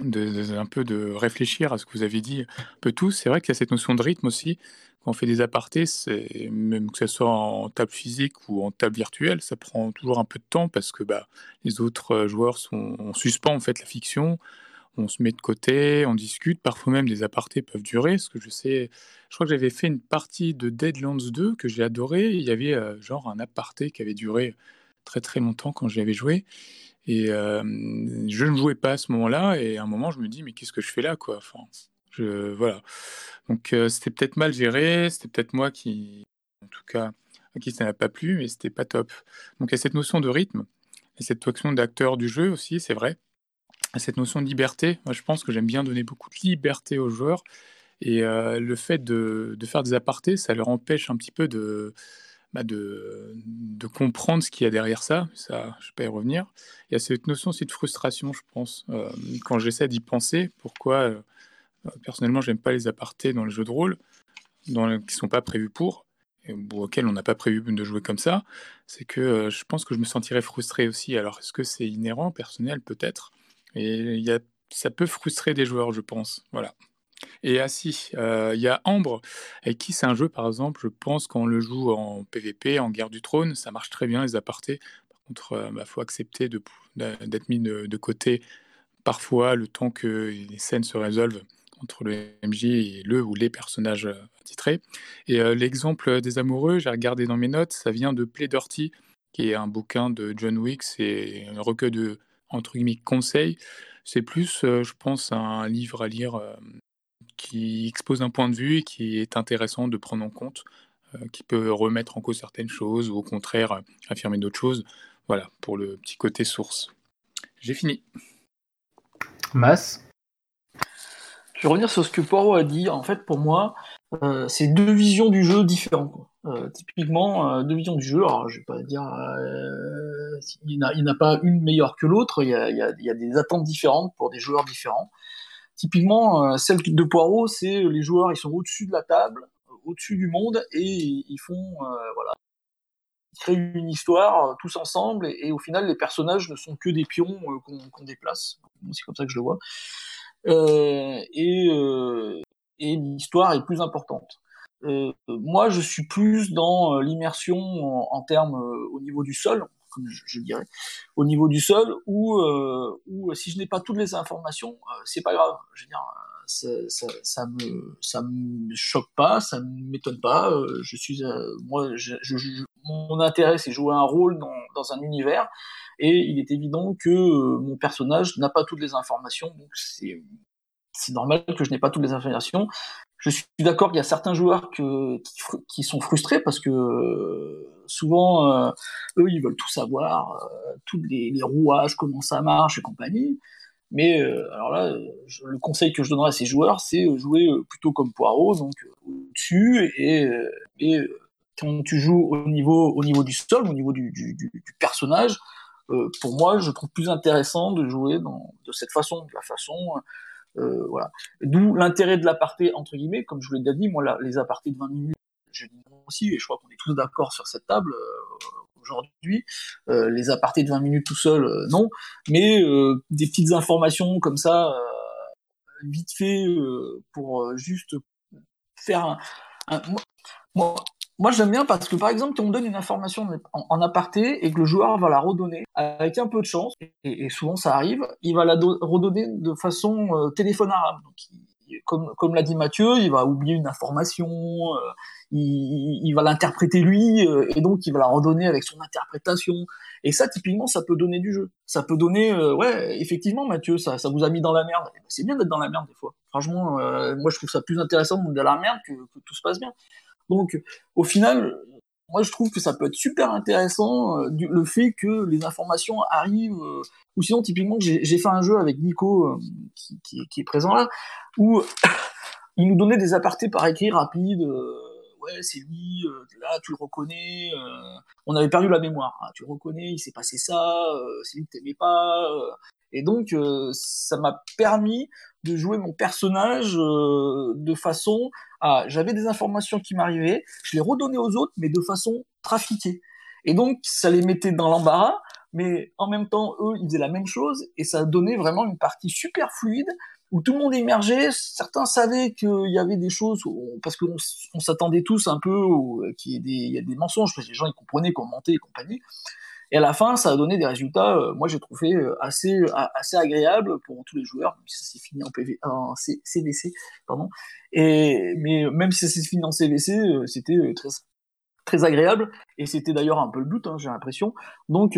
de, un peu de réfléchir à ce que vous avez dit un peu tous. C'est vrai qu'il y a cette notion de rythme aussi. Quand on fait des apartés, même que ce soit en table physique ou en table virtuelle, ça prend toujours un peu de temps parce que bah, les autres euh, joueurs sont, on suspend en fait la fiction, on se met de côté, on discute. Parfois même des apartés peuvent durer. Ce que je sais, je crois que j'avais fait une partie de Deadlands 2 que j'ai adoré. Il y avait euh, genre un aparté qui avait duré très très longtemps quand j'y avais joué. Et je ne jouais pas à ce moment-là. Et à un moment, je me dis, mais qu'est-ce que je fais là, quoi? Voilà. Donc c'était peut-être mal géré. C'était peut-être moi qui, en tout cas, à qui ça n'a pas plu, mais c'était pas top. Donc il y a cette notion de rythme et cette notion d'acteur du jeu aussi, c'est vrai. Cette notion de liberté. Moi, je pense que j'aime bien donner beaucoup de liberté aux joueurs. Et le fait de, faire des apartés, ça leur empêche un petit peu de, bah, de, comprendre ce qu'il y a derrière ça. Ça, je ne vais pas y revenir. Il y a cette notion aussi de frustration, je pense, euh, quand j'essaie d'y penser. Pourquoi, euh, personnellement, j'aime pas les apartés dans les jeux de rôle, qui ne sont pas prévus pour, et auxquels on n'a pas prévu de jouer comme ça. C'est que euh, je pense que je me sentirais frustré aussi. Alors, est-ce que c'est inhérent, personnel, peut-être? Et il y a, ça peut frustrer des joueurs, je pense. Voilà. Et si, euh, il y a Ambre, avec qui c'est un jeu, par exemple, je pense qu'on le joue en PvP, en guerre du trône, ça marche très bien les apartés. Par contre, il euh, bah, faut accepter d'être mis de, côté parfois le temps que les scènes se résolvent entre le MJ et le ou les personnages euh, titrés. Et l'exemple des amoureux, j'ai regardé dans mes notes, ça vient de Play Dirty, qui est un bouquin de John Wick, c'est un recueil de entre guillemets conseils. C'est plus, je pense, un livre à lire qui expose un point de vue et qui est intéressant de prendre en compte, euh, qui peut remettre en cause certaines choses ou au contraire affirmer d'autres choses. Voilà, pour le petit côté source. J'ai fini. Mass Je vais revenir sur ce que Poirot a dit. En fait, pour moi, euh, c'est deux visions du jeu différentes. Euh, typiquement, deux visions du jeu. Alors, je vais pas dire, il n'y a, pas une meilleure que l'autre. Il, il, y a des attentes différentes pour des joueurs différents. Typiquement, euh, celle de Poirot, c'est les joueurs, ils sont au-dessus de la table, au-dessus du monde, et ils font, euh, voilà, ils créent une histoire euh, tous ensemble, et, au final, les personnages ne sont que des pions qu'on déplace. C'est comme ça que je le vois. et l'histoire est plus importante. moi, je suis plus dans l'immersion en, termes au niveau du sol je, dirais, au niveau du sol, où, euh, si je n'ai pas toutes les informations, euh, c'est pas grave. Je veux dire, ça, me choque pas, ça m'étonne pas. Euh, je suis moi, mon intérêt c'est jouer un rôle dans, dans, un univers, et il est évident que mon personnage n'a pas toutes les informations, c'est normal que je n'ai pas toutes les informations. Je suis d'accord qu'il y a certains joueurs qui, sont frustrés parce que souvent, euh, eux, ils veulent tout savoir, euh, tous les, rouages, comment ça marche et compagnie. Mais euh, alors là, le conseil que je donnerais à ces joueurs, c'est jouer plutôt comme Poirot, donc au-dessus, et, quand tu joues au niveau, au niveau du sol, au niveau du, personnage, pour moi, je trouve plus intéressant de jouer de cette façon, de la façon euh, voilà. D'où l'intérêt de l'aparté, entre guillemets, comme je vous l'ai déjà dit, moi, là, les apartés de 20 minutes, je dis aussi, et je crois qu'on est tous d'accord sur cette table euh, aujourd'hui. Euh, les apartés de 20 minutes tout seul, euh, non. Mais des petites informations comme ça, vite fait, pour juste faire un. un moi, j'aime bien parce que, par exemple, quand on donne une information en, aparté et que le joueur va la redonner avec un peu de chance, et, souvent ça arrive, il va la redonner de façon téléphone arabe. Donc, comme, comme l'a dit Mathieu, il va oublier une information, euh, il, il, va l'interpréter lui, euh, et donc il va la redonner avec son interprétation. Et ça, typiquement, ça peut donner du jeu. Ça peut donner, euh, ouais, effectivement, Mathieu, ça, ça vous a mis dans la merde. Eh ben, c'est bien d'être dans la merde des fois. Franchement, moi, je trouve ça plus intéressant d'être dans la merde que, que tout se passe bien. Donc, au final, moi je trouve que ça peut être super intéressant le fait que les informations arrivent ou sinon typiquement j'ai fait un jeu avec Nico qui, qui, qui, est présent là où il nous donnait des apartés par écrit rapides. Euh, c'est lui, euh, là, tu le reconnais. Euh, on avait perdu la mémoire. Hein, tu reconnais, il s'est passé ça, c'est lui que t'aimais pas. et donc, ça m'a permis de jouer mon personnage de façon à. J'avais des informations qui m'arrivaient, je les redonnais aux autres, mais de façon trafiquée. Et donc, ça les mettait dans l'embarras, mais en même temps, eux, ils faisaient la même chose, et ça donnait vraiment une partie super fluide, où tout le monde émergeait, certains savaient qu'il y avait des choses, parce qu'on on, s'attendait tous un peu qu'il y, ait des, mensonges, parce que les gens ils comprenaient qu'on mentait et compagnie. Et à la fin, ça a donné des résultats, euh, moi j'ai trouvé euh, assez, assez agréables pour tous les joueurs, même si ça s'est fini en, PV, CVC. Pardon. Et, mais même si ça s'est fini en CVC, euh, c'était très, agréable, et c'était d'ailleurs un peu le but, hein, j'ai l'impression. Donc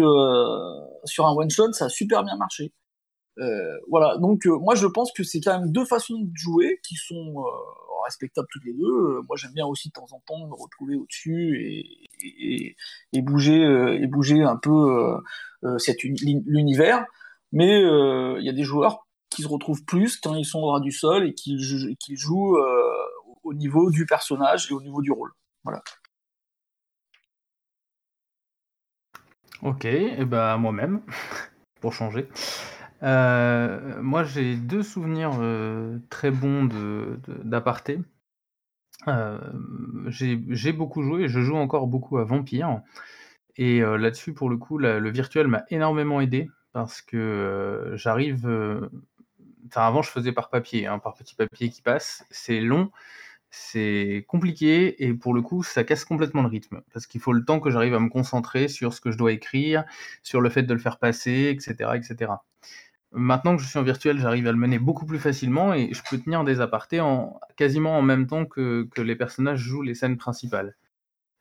sur un one-shot, ça a super bien marché. Euh, voilà, donc euh, moi je pense que c'est quand même deux façons de jouer qui sont euh, respectables toutes les deux. moi j'aime bien aussi de temps en temps me retrouver au-dessus et, bouger et bouger un peu l'univers. Mais il y a des joueurs qui se retrouvent plus quand ils sont au ras du sol et qui, qui jouent au niveau du personnage et au niveau du rôle. Voilà. Ok, et bah moi-même, pour changer. Euh, moi, j'ai deux souvenirs euh, très bons d'aparté. Euh, j'ai beaucoup joué je joue encore beaucoup à Vampire. Et là-dessus, pour le coup, le virtuel m'a énormément aidé parce que j'arrive. Enfin, avant, je faisais par papier, hein, par petit papier qui passe. C'est long, c'est compliqué et pour le coup, ça casse complètement le rythme parce qu'il faut le temps que j'arrive à me concentrer sur ce que je dois écrire, sur le fait de le faire passer, etc., etc. Maintenant que je suis en virtuel, j'arrive à le mener beaucoup plus facilement et je peux tenir des apartés en, quasiment en même temps que, les personnages jouent les scènes principales.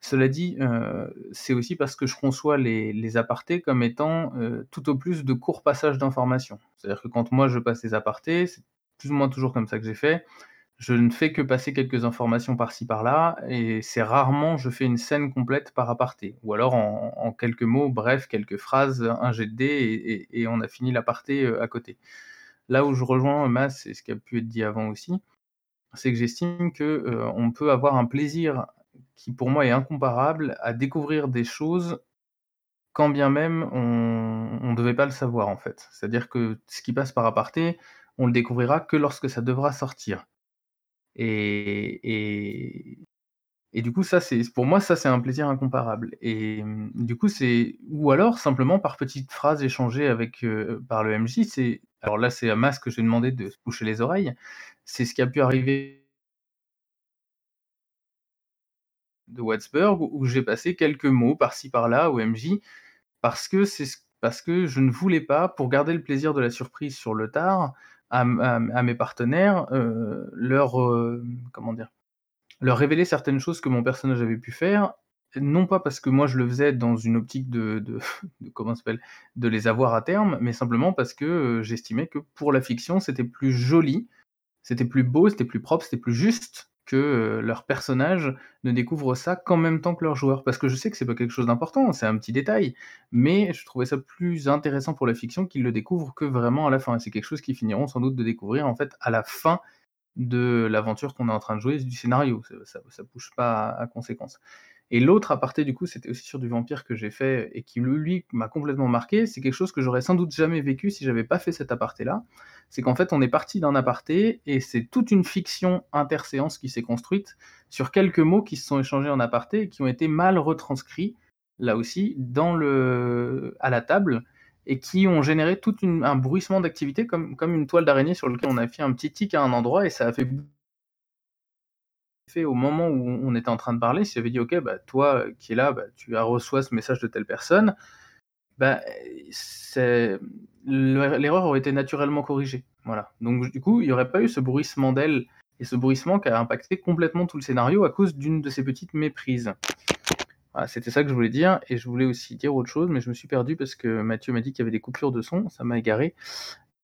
Cela dit, euh, c'est aussi parce que je conçois les, apartés comme étant euh, tout au plus de courts passages d'informations. C'est-à-dire que quand moi je passe les apartés, c'est plus ou moins toujours comme ça que j'ai fait, je ne fais que passer quelques informations par-ci par-là, et c'est rarement je fais une scène complète par aparté. Ou alors en, quelques mots, bref, quelques phrases, un jet de dés, et, on a fini l'aparté euh, à côté. Là où je rejoins Mas, et ce qui a pu être dit avant aussi, c'est que j'estime que euh, on peut avoir un plaisir qui pour moi est incomparable à découvrir des choses quand bien même on ne devait pas le savoir en fait. C'est-à-dire que ce qui passe par aparté, on le découvrira que lorsque ça devra sortir. Et, et, du coup, ça, c'est pour moi, ça, c'est un plaisir incomparable. Et du coup, c'est ou alors simplement par petites phrases échangées avec par le MJ. C'est alors là, c'est à Mas que j'ai demandé de se boucher les oreilles. C'est ce qui a pu arriver de Wattsburg où j'ai passé quelques mots par-ci par-là au MJ parce que c'est parce que je ne voulais pas, pour garder le plaisir de la surprise sur le tard, à, mes partenaires, euh, leur, euh, comment dire, leur révéler certaines choses que mon personnage avait pu faire, non pas parce que moi je le faisais dans une optique de, de, comment s'appelle, de les avoir à terme, mais simplement parce que euh, j'estimais que pour la fiction c'était plus joli, c'était plus beau, c'était plus propre, c'était plus juste que euh, leur personnage ne découvre ça qu'en même temps que leur joueur. Parce que je sais que c'est pas quelque chose d'important, c'est un petit détail, mais je trouvais ça plus intéressant pour la fiction qu'ils le découvrent que vraiment à la fin. Et c'est quelque chose qu'ils finiront sans doute de découvrir en fait à la fin de l'aventure qu'on est en train de jouer, du scénario. Ça, ça, pousse pas à, conséquence. Et l'autre aparté, du coup, c'était aussi sur du vampire que j'ai fait et qui, lui, m'a complètement marqué. C'est quelque chose que j'aurais sans doute jamais vécu si j'avais pas fait cet aparté-là c'est qu'en fait, on est parti d'un aparté et c'est toute une fiction interséance qui s'est construite sur quelques mots qui se sont échangés en aparté et qui ont été mal retranscrits, là aussi, dans le... à la table et qui ont généré tout un bruissement d'activité comme, comme une toile d'araignée sur lequel on a fait un petit tic à un endroit et ça a fait au moment où on était en train de parler, si j'avais dit ok bah toi qui es là, bah, tu as reçu ce message de telle personne, bah, l'erreur aurait été naturellement corrigée. Donc du coup, il n'y aurait pas eu ce bruissement d'aile et ce bruissement qui a impacté complètement tout le scénario à cause d'une de ces petites méprises. C'était ça que je voulais dire, et je voulais aussi dire autre chose, mais je me suis perdu parce que Mathieu m'a dit qu'il y avait des coupures de son, ça m'a égaré.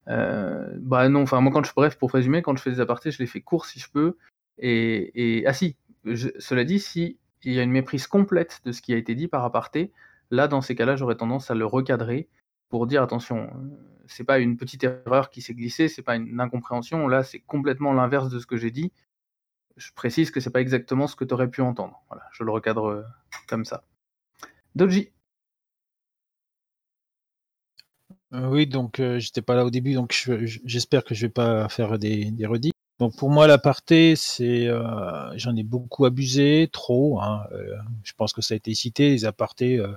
Euh, non, enfin moi quand je bref pour résumer, quand je fais des apartés, je les fais courts si je peux. Et, ah si, cela dit, si il y a une méprise complète de ce qui a été dit par aparté, Là, dans ces cas-là, j'aurais tendance à le recadrer pour dire attention, euh, c'est pas une petite erreur qui s'est glissée, c'est pas une incompréhension. Là, c'est complètement l'inverse de ce que j'ai dit. Je précise que c'est pas exactement ce que tu aurais pu entendre. Voilà, je le recadre euh, comme ça. Doji. Euh, oui, donc j'étais pas là au début, donc j'espère que je vais pas faire des, des redits. Donc pour moi, l'aparté, c'est, euh, j'en ai beaucoup abusé, trop. Hein, euh, je pense que ça a été cité, les apartés euh,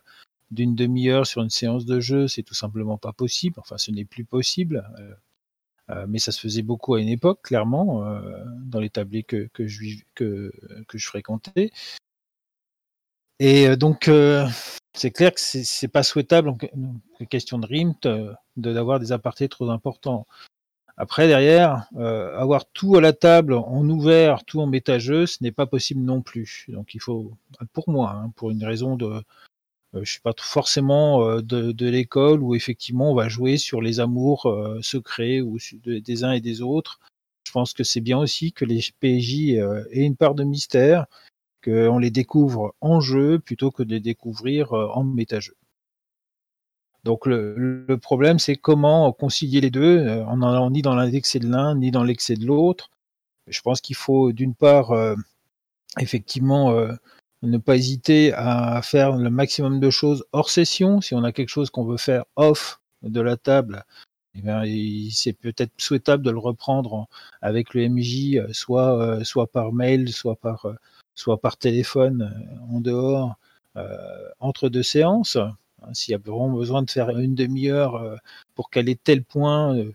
d'une demi-heure sur une séance de jeu, c'est tout simplement pas possible. Enfin, ce n'est plus possible. mais ça se faisait beaucoup à une époque, clairement, dans les tablés que, que, je, que, que je fréquentais. Et donc, c'est clair que c'est pas souhaitable en question de RIMT d'avoir des apartés trop importants. Après, derrière, euh, avoir tout à la table en ouvert, tout en métageux, ce n'est pas possible non plus. Donc il faut, pour moi, hein, pour une raison de, euh, je suis pas forcément euh, de, de l'école où effectivement on va jouer sur les amours euh, secrets ou des uns et des autres. Je pense que c'est bien aussi que les PJ aient une part de mystère, qu'on les découvre en jeu plutôt que de les découvrir en métageux. Donc le, problème, c'est comment concilier les deux euh, en allant ni dans l'excès de l'un, ni dans l'excès de l'autre. Je pense qu'il faut d'une part, euh, effectivement, euh, ne pas hésiter à faire le maximum de choses hors session. Si on a quelque chose qu'on veut faire off de la table, eh c'est peut-être souhaitable de le reprendre avec le MJ, soit, par mail, soit par téléphone en dehors, entre deux séances. Hein, s'il y a vraiment besoin de faire une demi-heure euh, pour caler tel point euh,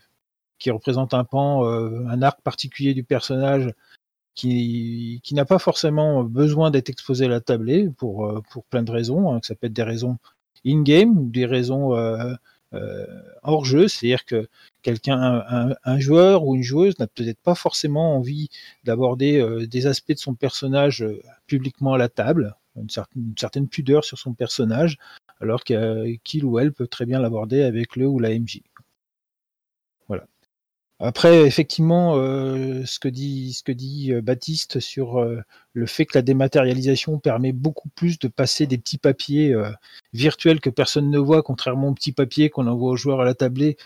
qui représente un pan, euh, un arc particulier du personnage qui, qui n'a pas forcément besoin d'être exposé à la tablée pour, pour plein de raisons, hein, que ça peut être des raisons in-game ou des raisons hors jeu, c'est-à-dire que quelqu'un, un, joueur ou une joueuse n'a peut-être pas forcément envie d'aborder des aspects de son personnage publiquement à la table, une certaine pudeur sur son personnage, alors qu'il ou elle peut très bien l'aborder avec le ou la MJ. Voilà. Après, effectivement, euh, ce que dit, ce que dit euh, Baptiste sur euh, le fait que la dématérialisation permet beaucoup plus de passer des petits papiers virtuels que personne ne voit, contrairement aux petits papiers qu'on envoie aux joueurs à la tablée,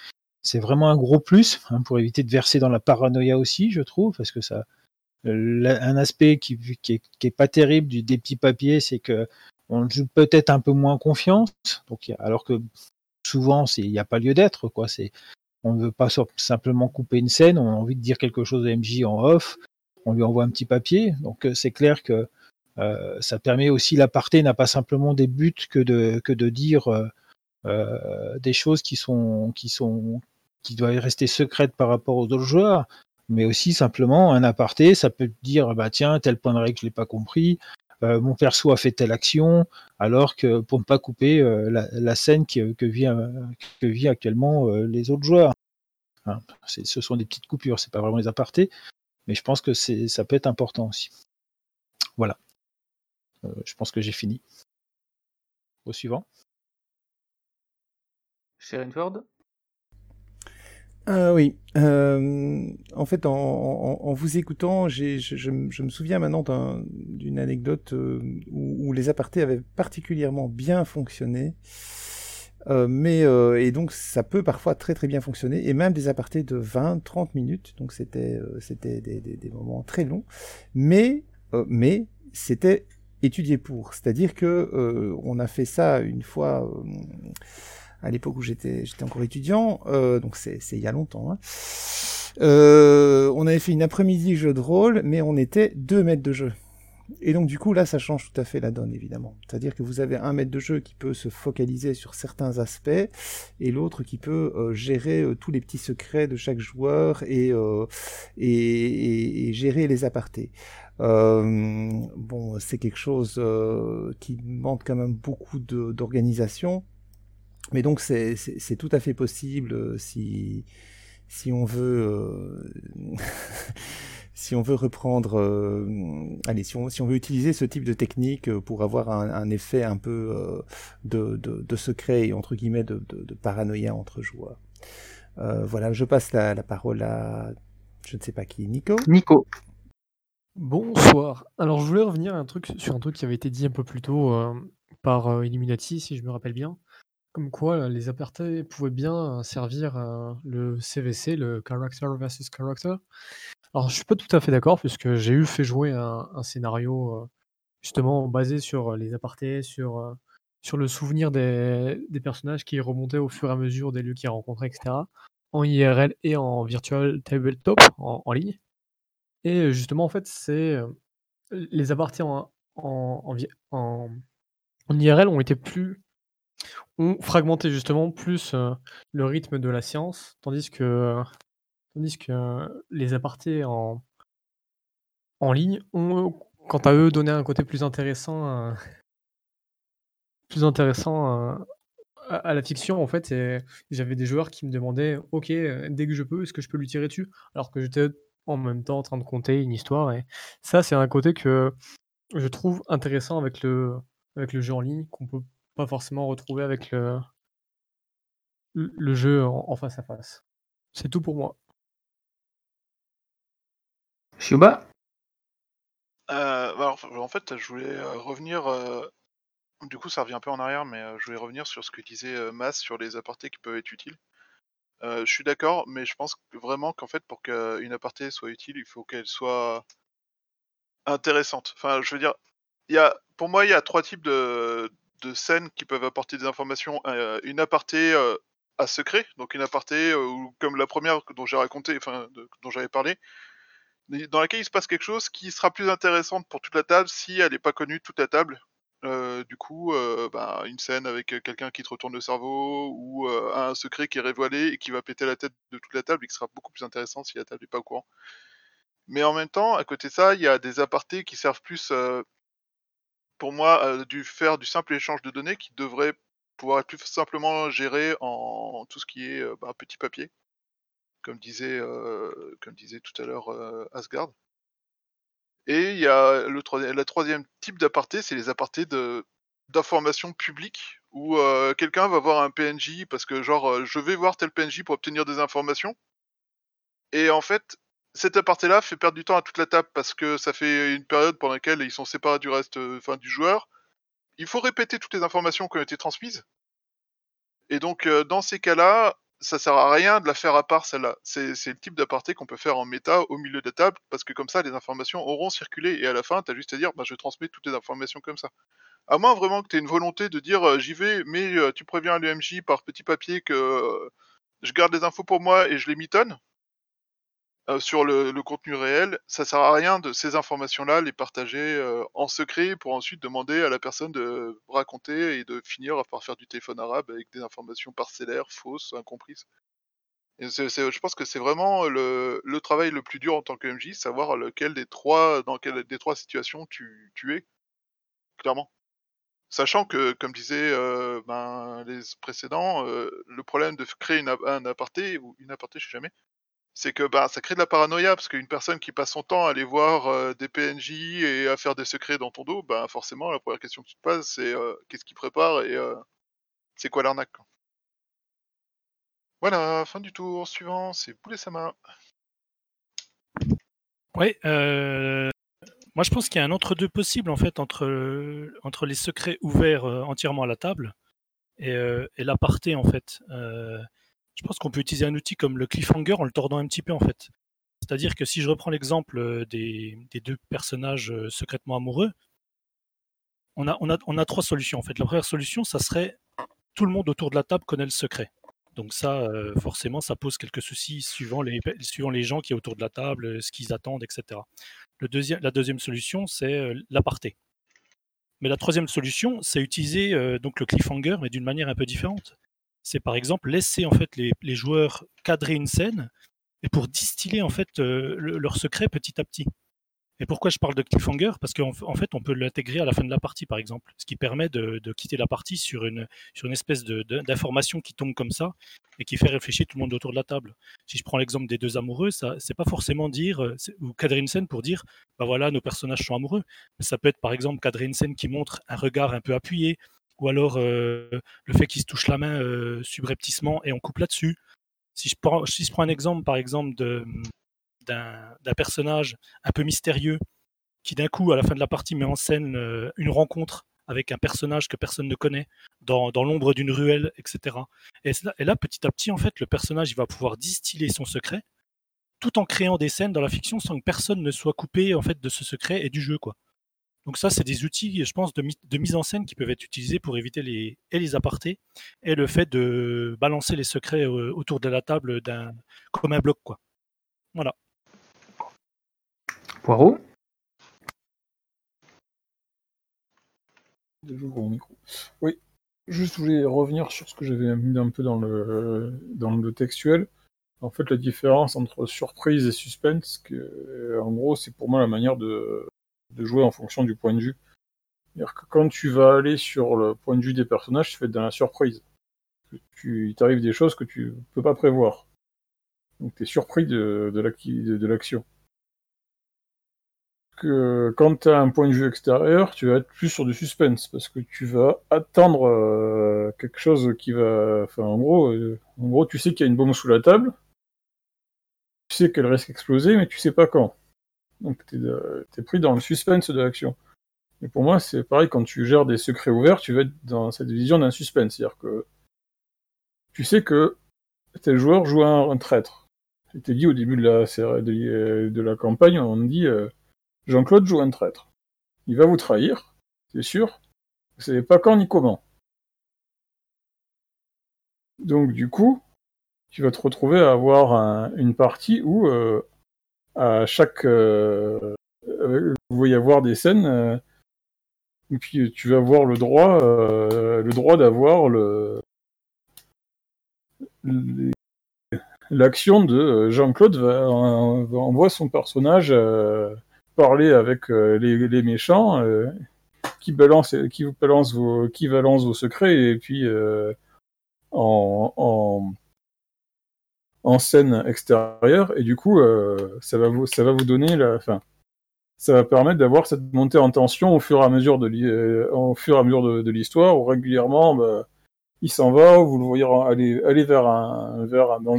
c'est vraiment un gros plus hein, pour éviter de verser dans la paranoïa aussi, je trouve, parce que ça, un aspect qui, qui, est, qui est pas terrible du, des petits papiers, c'est que on joue peut-être un peu moins confiance, donc, alors que souvent il n'y a pas lieu d'être, quoi. C'est, on ne veut pas simplement couper une scène, on a envie de dire quelque chose à MJ en off, on lui envoie un petit papier, donc euh, c'est clair que euh, ça permet aussi l'aparté n'a pas simplement des buts que de que de dire euh, des choses qui sont qui sont qui doivent rester secrètes par rapport aux autres joueurs, mais aussi simplement un aparté, ça peut dire bah tiens tel point de règle je l'ai pas compris, euh, mon perso a fait telle action, alors que pour ne pas couper euh, la, scène qui, que, que actuellement euh, les autres joueurs. Hein, ce sont des petites coupures, c'est pas vraiment les apartés, mais je pense que ça peut être important aussi. Voilà. je pense que j'ai fini. Au suivant. Sharon Ford? Ah oui. Euh, en fait, en, vous écoutant, je, me souviens maintenant d'une anecdote euh, où, les apartés avaient particulièrement bien fonctionné. Euh, mais et donc ça peut parfois très très bien fonctionner et même des apartés de 20-30 minutes donc c'était des, moments très longs mais mais c'était étudié pour c'est-à-dire que on a fait ça une fois à l'époque où j'étais j'étais encore étudiant, euh, donc c'est il y a longtemps. Hein. Euh, on avait fait une après-midi jeu de rôle, mais on était deux maîtres de jeu. Et donc du coup là, ça change tout à fait la donne évidemment. C'est-à-dire que vous avez un maître de jeu qui peut se focaliser sur certains aspects et l'autre qui peut euh, gérer euh, tous les petits secrets de chaque joueur et, euh, et, et, et, gérer les apartés. Euh, bon, c'est quelque chose qui demande quand même beaucoup d'organisation mais donc c'est tout à fait possible euh, si, si on veut euh, si on veut reprendre euh, allez si on, si on veut utiliser ce type de technique pour avoir un, un effet un peu euh, de, de, de, secret et entre guillemets de, de, de paranoïa entre joueurs. Euh, voilà, je passe la, la, parole à je ne sais pas qui, Nico. Nico. Bonsoir. Alors je voulais revenir un truc, sur un truc qui avait été dit un peu plus tôt par Illuminati, si je me rappelle bien. Comme quoi, les apartés pouvaient bien servir le CVC, le character versus character. Alors, je suis pas tout à fait d'accord, puisque j'ai eu fait jouer un, scénario justement basé sur les apartés, sur, sur le souvenir des, des, personnages qui remontaient au fur et à mesure des lieux qu'ils rencontraient, etc. En IRL et en virtual tabletop, en, ligne. Et justement, en fait, c'est euh, les apartés en- en IRL ont été plus ont fragmenté justement plus euh, le rythme de la séance, tandis que tandis que les apartés en ligne ont, quant à eux, donné un côté plus intéressant, euh, plus intéressant euh, à, la fiction en fait. J'avais des joueurs qui me demandaient, ok, dès que je peux, est-ce que je peux lui tirer dessus, alors que j'étais en même temps en train de conter une histoire. Et ça, c'est un côté que je trouve intéressant avec le avec le jeu en ligne qu'on peut pas forcément retrouver avec le le jeu en, en face à face. C'est tout pour moi. Shuba Euh, bah, alors, en fait, je voulais euh, revenir. euh, du coup, ça revient un peu en arrière, mais je voulais revenir sur ce que disait Mas sur les apartés qui peuvent être utiles. Euh, je suis d'accord, mais je pense que vraiment qu'en fait, pour qu'une aparté soit utile, il faut qu'elle soit intéressante. Enfin, je veux dire, il y a, pour moi, il y a trois types de, de scènes qui peuvent apporter des informations. Euh, une aparté euh, à secret, donc une aparté euh, comme la première dont j'ai raconté, enfin, dont j'avais parlé, dans laquelle il se passe quelque chose qui sera plus intéressante pour toute la table si elle n'est pas connue toute la table. Du coup, bah, une scène avec quelqu'un qui te retourne le cerveau ou un secret qui est révélé et qui va péter la tête de toute la table et qui sera beaucoup plus intéressant si la table n'est pas au courant. Mais en même temps, à côté de ça, il y a des apartés qui servent plus, pour moi, euh, du faire du simple échange de données qui devraient pouvoir être plus simplement gérés en tout ce qui est euh, bah, petit papier, comme disait, euh, comme disait tout à l'heure euh, Asgard. Et il y a le troisième, troisième type d'aparté, c'est les apartés d'informations publiques où quelqu'un va voir un PNJ parce que genre je vais voir tel PNJ pour obtenir des informations. Et en fait, cet aparté-là fait perdre du temps à toute la table parce que ça fait une période pendant laquelle ils sont séparés du reste, euh, du joueur. Il faut répéter toutes les informations qui ont été transmises. Et donc euh, dans ces cas-là, ça sert à rien de la faire à part celle-là. C'est le type d'aparté qu'on peut faire en méta au milieu de la table parce que comme ça les informations auront circulé et à la fin t'as juste à dire bah, je transmets toutes les informations comme ça. À moins vraiment que tu aies une volonté de dire euh, j'y vais, mais tu préviens à l'UMJ par petit papier que je garde les infos pour moi et je les mitonne euh, sur le, contenu réel, ça sert à rien de ces informations-là les partager euh, en secret pour ensuite demander à la personne de raconter et de finir par faire du téléphone arabe avec des informations parcellaires, fausses, incomprises. Je pense que c'est vraiment le, travail le plus dur en tant que MJ, savoir dans quelle des trois situations tu, es, clairement. Sachant que, comme disait euh, les précédents, le problème de créer un aparté, ou une aparté, je sais jamais, c'est que bah, ça crée de la paranoïa, parce qu'une personne qui passe son temps à aller voir euh, des PNJ et à faire des secrets dans ton dos, bah, forcément, la première question que tu te poses, c'est euh, qu'est-ce qu'il prépare et euh, c'est quoi l'arnaque. Voilà, fin du tour. Suivant, c'est Boulet Sama. Oui, moi je pense qu'il y a un entre-deux possible en fait entre, entre les secrets ouverts entièrement à la table et, et l'aparté en fait. Je pense qu'on peut utiliser un outil comme le cliffhanger en le tordant un petit peu en fait. C'est-à-dire que si je reprends l'exemple euh, des, deux personnages euh, secrètement amoureux, on a, trois solutions en fait. La première solution, ça serait tout le monde autour de la table connaît le secret. Donc ça, euh, forcément, ça pose quelques soucis suivant les, les gens qui sont autour de la table, ce qu'ils attendent, etc. La deuxième solution, c'est l'aparté. Mais la troisième solution, c'est utiliser donc le cliffhanger, mais d'une manière un peu différente. C'est par exemple laisser en fait les, joueurs cadrer une scène et pour distiller en fait euh, le- leur secret petit à petit. Et pourquoi je parle de cliffhanger? Parce qu'en en fait, on peut l'intégrer à la fin de la partie, par exemple, ce qui permet de, quitter la partie sur une, sur une espèce de- de- d'information qui tombe comme ça et qui fait réfléchir tout le monde autour de la table. Si je prends l'exemple des deux amoureux, ça c'est pas forcément dire euh, ou cadrer une scène pour dire bah voilà nos personnages sont amoureux. Ça peut être par exemple cadrer une scène qui montre un regard un peu appuyé ou alors euh, le fait qu'ils se touchent la main euh, subrepticement et on coupe là-dessus. Si je prends, un exemple par exemple d'un personnage un peu mystérieux qui d'un coup, à la fin de la partie, met en scène euh, une rencontre avec un personnage que personne ne connaît dans, l'ombre d'une ruelle, etc. Et, là- et là, petit à petit, en fait, le personnage va pouvoir distiller son secret tout en créant des scènes dans la fiction sans que personne ne soit coupé en fait de ce secret et du jeu, quoi. Donc ça, c'est des outils, je pense, de, mi- de mise en scène qui peuvent être utilisés pour éviter les, et les apartés et le fait de balancer les secrets euh, autour de la table d'un comme un bloc, quoi. Voilà. Poirot? Micro. Oui, juste je voulais revenir sur ce que j'avais mis un peu dans le, dans le textuel. En fait, la différence entre surprise et suspense, que, en gros, c'est pour moi la manière de, de jouer en fonction du point de vue. C'est-à-dire que quand tu vas aller sur le point de vue des personnages, tu fais dans la surprise. Il t'arrive des choses que tu peux pas prévoir. Donc tu es surpris de, de l'action. Que quand tu as un point de vue extérieur, tu vas être plus sur du suspense parce que tu vas attendre euh, quelque chose qui va. Enfin, en gros, euh, en gros, tu sais qu'il y a une bombe sous la table. Tu sais qu'elle risque d'exploser, mais tu sais pas quand. Donc tu es, euh, pris dans le suspense de l'action. Et pour moi, c'est pareil, quand tu gères des secrets ouverts, tu vas être dans cette vision d'un suspense. C'est-à-dire que tu sais que tel joueur joue un, traître. J'étais dit au début de la, de, la campagne, on dit euh, Jean-Claude joue un traître. Il va vous trahir, c'est sûr. Vous savez pas quand ni comment. Donc du coup, tu vas te retrouver à avoir une partie où euh, à chaque euh, vous voyez avoir des scènes et puis tu vas avoir le droit le droit d'avoir le l'action de euh, Jean-Claude envoie son personnage euh, parler avec euh, les, méchants qui balance qui balance vos qui balance vos secrets et puis en, en scène extérieure et du coup ça va vous ça va vous donner la fin ça va permettre d'avoir cette montée en tension au fur et à mesure de au fur et à mesure de, l'histoire où régulièrement bah, il s'en va, vous le voyez aller, aller vers un, vers un, dans,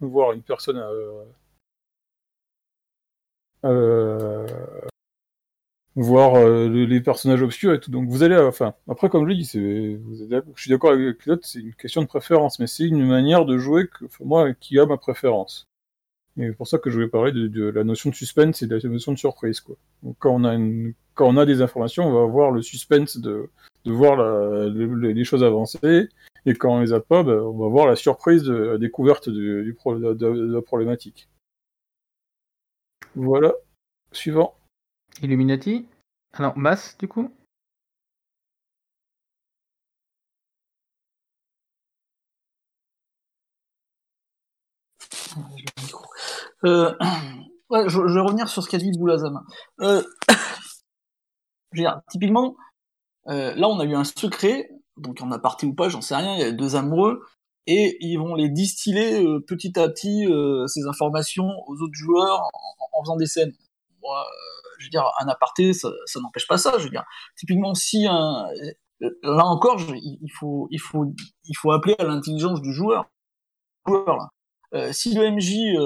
voir une personne euh, euh, voir euh, les personnages obscurs et tout. Donc vous allez, enfin, après comme je l'ai dit, je suis d'accord avec l'autre, c'est une question de préférence, mais c'est une manière de jouer que moi qui a ma préférence. Et pour ça que je voulais parler de, la notion de suspense et de la notion de surprise. Quoi. Quand on a une, quand on a des informations, on va avoir le suspense de, de voir les choses avancer. Et quand on les a pas, ben, on va voir la surprise de la découverte du, de, la problématique. Voilà. Suivant. Illuminati. Alors, masse, du coup euh, je, vais revenir sur ce qu'a dit Boulazama. Euh, typiquement, euh, là, on a eu un secret, donc on a parti ou pas, j'en sais rien, il y a deux amoureux, et ils vont les distiller petit à petit, ces informations, aux autres joueurs en, faisant des scènes. Moi, je veux dire, un aparté, ça, n'empêche pas ça. Je veux dire, typiquement, si un, là encore, il, faut, il, faut, il faut appeler à l'intelligence du joueur. si le MJ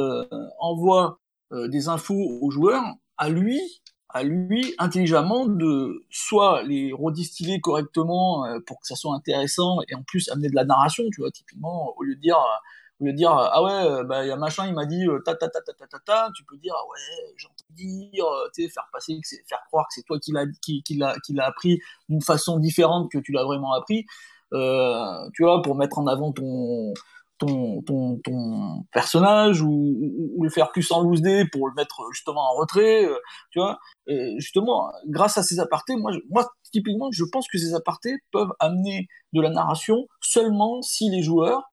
envoie des infos aux joueurs, à lui, à lui intelligemment de soit les redistiller correctement euh, pour que ça soit intéressant et en plus amener de la narration, tu vois, typiquement au lieu de dire au lieu de dire ah ouais bah il y a machin il m'a dit euh, ta ta ta ta ta ta ta tu peux dire ah ouais j'entends dire euh, tu faire passer faire croire que c'est toi qui l'a qui, l'a qui l'a appris d'une façon différente que tu l'as vraiment appris euh, tu vois pour mettre en avant ton ton, ton, ton personnage ou, ou, le faire plus en loose day pour le mettre justement en retrait, euh, tu vois. Et justement, grâce à ces apartés, moi, moi, typiquement, je pense que ces apartés peuvent amener de la narration seulement si les joueurs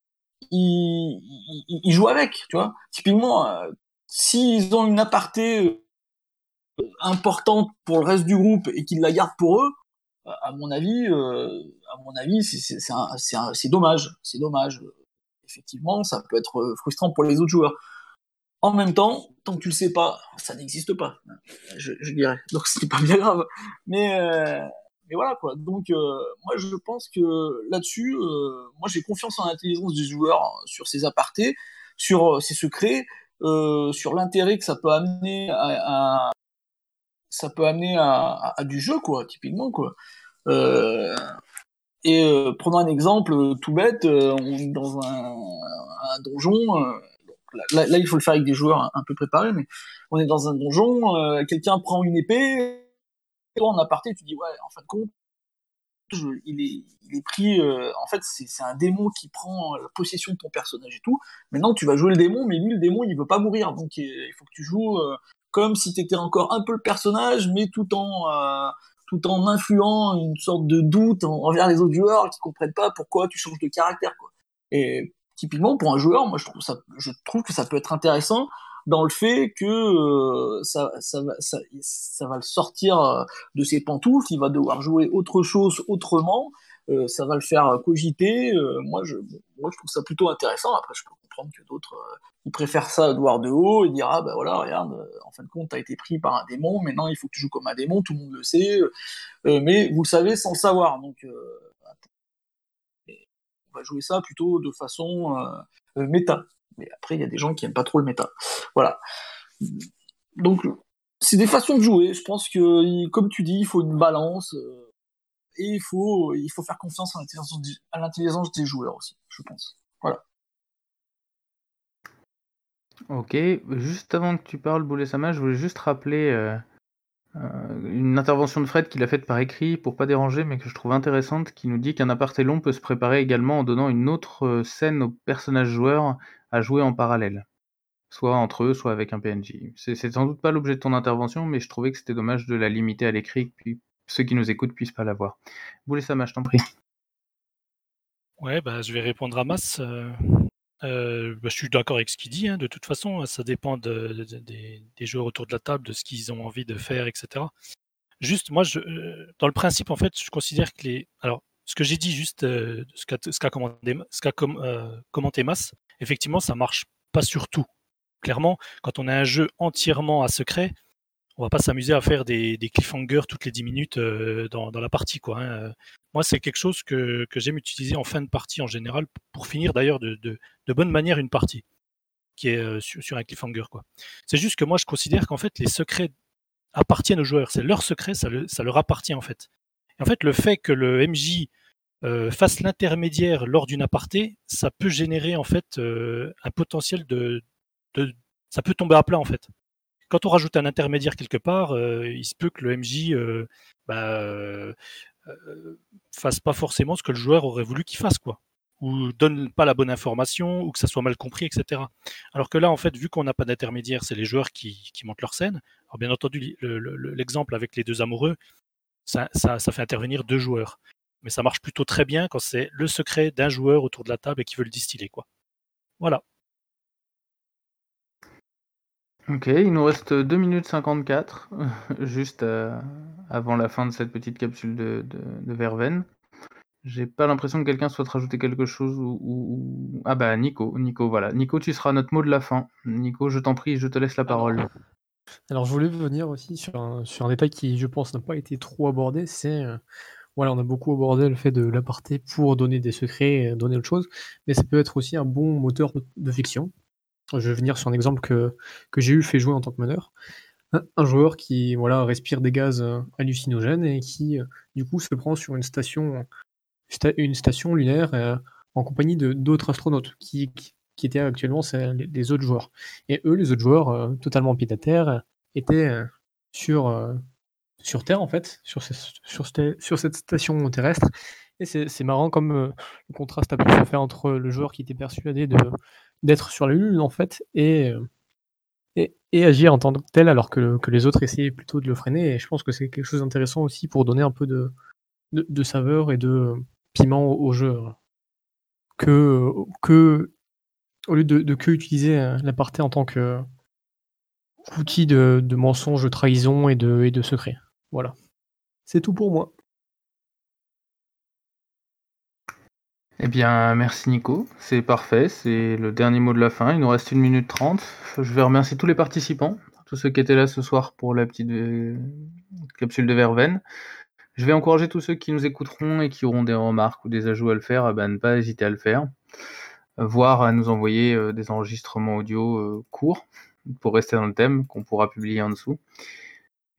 ils, jouent avec, tu vois. Typiquement, euh, s'ils ont une aparté euh, importante pour le reste du groupe et qu'ils la gardent pour eux, à mon avis, à mon avis, c'est dommage, c'est dommage effectivement, ça peut être euh, frustrant pour les autres joueurs. En même temps, tant que tu le sais pas, ça n'existe pas, je, dirais. Donc ce n'est pas bien grave. Mais, euh, mais voilà quoi. Donc euh, moi je pense que là-dessus, moi j'ai confiance en l'intelligence des joueurs sur ces apartés, sur ces secrets, sur l'intérêt que ça peut amener à, ça peut amener à, à, du jeu quoi, typiquement quoi. Et euh, prenons un exemple euh, tout bête, euh, on est dans un, un donjon. Là, là, il faut le faire avec des joueurs un, peu préparés, mais on est dans un donjon, quelqu'un prend une épée, toi en aparté, tu dis ouais, en fin de compte, il, est, pris. en fait, c'est un démon qui prend la possession de ton personnage et tout. Maintenant, tu vas jouer le démon, mais lui, le démon, il veut pas mourir, donc il faut que tu joues comme si tu étais encore un peu le personnage, mais tout en euh, tout en influant une sorte de doute envers les autres joueurs qui comprennent pas pourquoi tu changes de caractère. Et typiquement pour un joueur, moi je trouve que ça peut être intéressant dans le fait que euh, ça, ça, ça, ça, va le sortir euh, de ses pantoufles, il va devoir jouer autre chose autrement, euh, ça va le faire cogiter. Euh, moi, je, moi, je trouve ça plutôt intéressant. Après, je peux comprendre que d'autres ils préfèrent ça de voir de haut et dire ah ben voilà regarde en fin de compte t'as été pris par un démon maintenant il faut que tu joues comme un démon tout le monde le sait mais vous le savez sans le savoir donc on va jouer ça plutôt de façon méta mais après, il y a des gens qui aiment pas trop le méta. Voilà. Donc, c'est des façons de jouer. Je pense que, comme tu dis, il faut une balance. Euh, et il faut, il faut faire confiance à l'intelligence des joueurs aussi, je pense. Voilà. Ok, juste avant que tu parles, Boulet Sama, je voulais juste rappeler euh, euh, une intervention de Fred qu'il a faite par écrit pour pas déranger, mais que je trouve intéressante, qui nous dit qu'un aparté long peut se préparer également en donnant une autre scène au personnage joueur à jouer en parallèle. Soit entre eux, soit avec un PNJ. C'est sans doute pas l'objet de ton intervention, mais je trouvais que c'était dommage de la limiter à l'écrit, puis ceux qui nous écoutent puissent pas la voir. Ça, je t'en prie. Ouais, bah, je vais répondre à Mas. Euh, euh, bah, je suis d'accord avec ce qu'il dit. Hein. De toute façon, ça dépend des, joueurs autour de la table, de ce qu'ils ont envie de faire, etc. Juste, moi, euh, dans le principe, en fait, je considère que les. Alors, ce que j'ai dit, juste ce qu'a commenté, commenté Mas, effectivement, ça marche pas sur tout. Clairement, quand on a un jeu entièrement à secret, on va pas s'amuser à faire des, cliffhangers toutes les 10 minutes euh, dans, la partie. Quoi, hein. Moi, c'est quelque chose que, j'aime utiliser en fin de partie en général, pour finir d'ailleurs de, bonne manière une partie, qui est euh, sur, un cliffhanger. C'est juste que moi, je considère qu'en fait, les secrets appartiennent aux joueurs. C'est leur secret, ça, leur appartient en fait. En fait, le fait que le MJ fasse l'intermédiaire lors d'une aparté, ça peut générer en fait euh, un potentiel de, ça peut tomber à plat en fait. Quand on rajoute un intermédiaire quelque part, euh, il se peut que le MJ bah, fasse pas forcément ce que le joueur aurait voulu qu'il fasse quoi, ou donne pas la bonne information, ou que ça soit mal compris, etc. Alors que là en fait, vu qu'on n'a pas d'intermédiaire, c'est les joueurs qui, montent leur scène. Alors bien entendu, l'exemple avec les deux amoureux, ça fait intervenir deux joueurs mais ça marche plutôt très bien quand c'est le secret d'un joueur autour de la table et qui veut le distiller. Quoi. Voilà. Ok, il nous reste 2 minutes 54, juste euh, avant la fin de cette petite capsule de, de, Verveine. J'ai pas l'impression que quelqu'un souhaite rajouter quelque chose ou, Ah bah Nico, Nico, voilà. Nico, tu seras notre mot de la fin. Nico, je t'en prie, je te laisse la parole. Alors, je voulais venir aussi sur un, sur un détail qui, je pense, n'a pas été trop abordé, c'est euh, voilà, on a beaucoup abordé le fait de l'aparté pour donner des secrets, donner autre chose, mais ça peut être aussi un bon moteur de fiction. Je vais venir sur un exemple que, j'ai eu fait jouer en tant que meneur. Un, joueur qui voilà, respire des gaz euh, hallucinogènes et qui, euh, du coup, se prend sur une station, une station lunaire euh, en compagnie d'autres astronautes qui, qui étaient actuellement les, autres joueurs. Et eux, les autres joueurs, totalement pied à terre, étaient sur sur Terre, en fait, sur, sur, cette station terrestre. Et c'est marrant comme euh, le contraste a pu se faire entre le joueur qui était persuadé d'être sur la Lune, en fait, et, euh, et, et, agir en tant que tel, alors que, que, les autres essayaient plutôt de le freiner. Et je pense que c'est quelque chose d'intéressant aussi pour donner un peu de, de, saveur et de piment au, jeu. Que, que, au lieu de, de que utiliser euh, l'aparté en tant que outil de, de mensonge, de trahison et de, et de secret. Voilà. C'est tout pour moi. Eh bien, merci Nico, c'est parfait, c'est le dernier mot de la fin, il nous reste une minute trente. Je vais remercier tous les participants, tous ceux qui étaient là ce soir pour la petite euh, capsule de Verveine. Je vais encourager tous ceux qui nous écouteront et qui auront des remarques ou des ajouts à le faire, à ben, ne pas hésiter à le faire, voire à nous envoyer euh, des enregistrements audio euh, courts pour rester dans le thème qu'on pourra publier en dessous.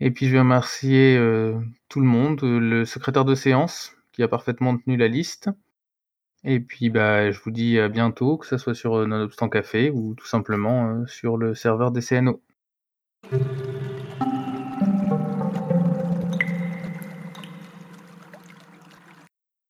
Et puis je vais remercier euh, tout le monde, euh, le secrétaire de séance qui a parfaitement tenu la liste. Et puis bah, je vous dis à bientôt, que ce soit sur euh, Nonobstant Café ou tout simplement sur le serveur des CNO.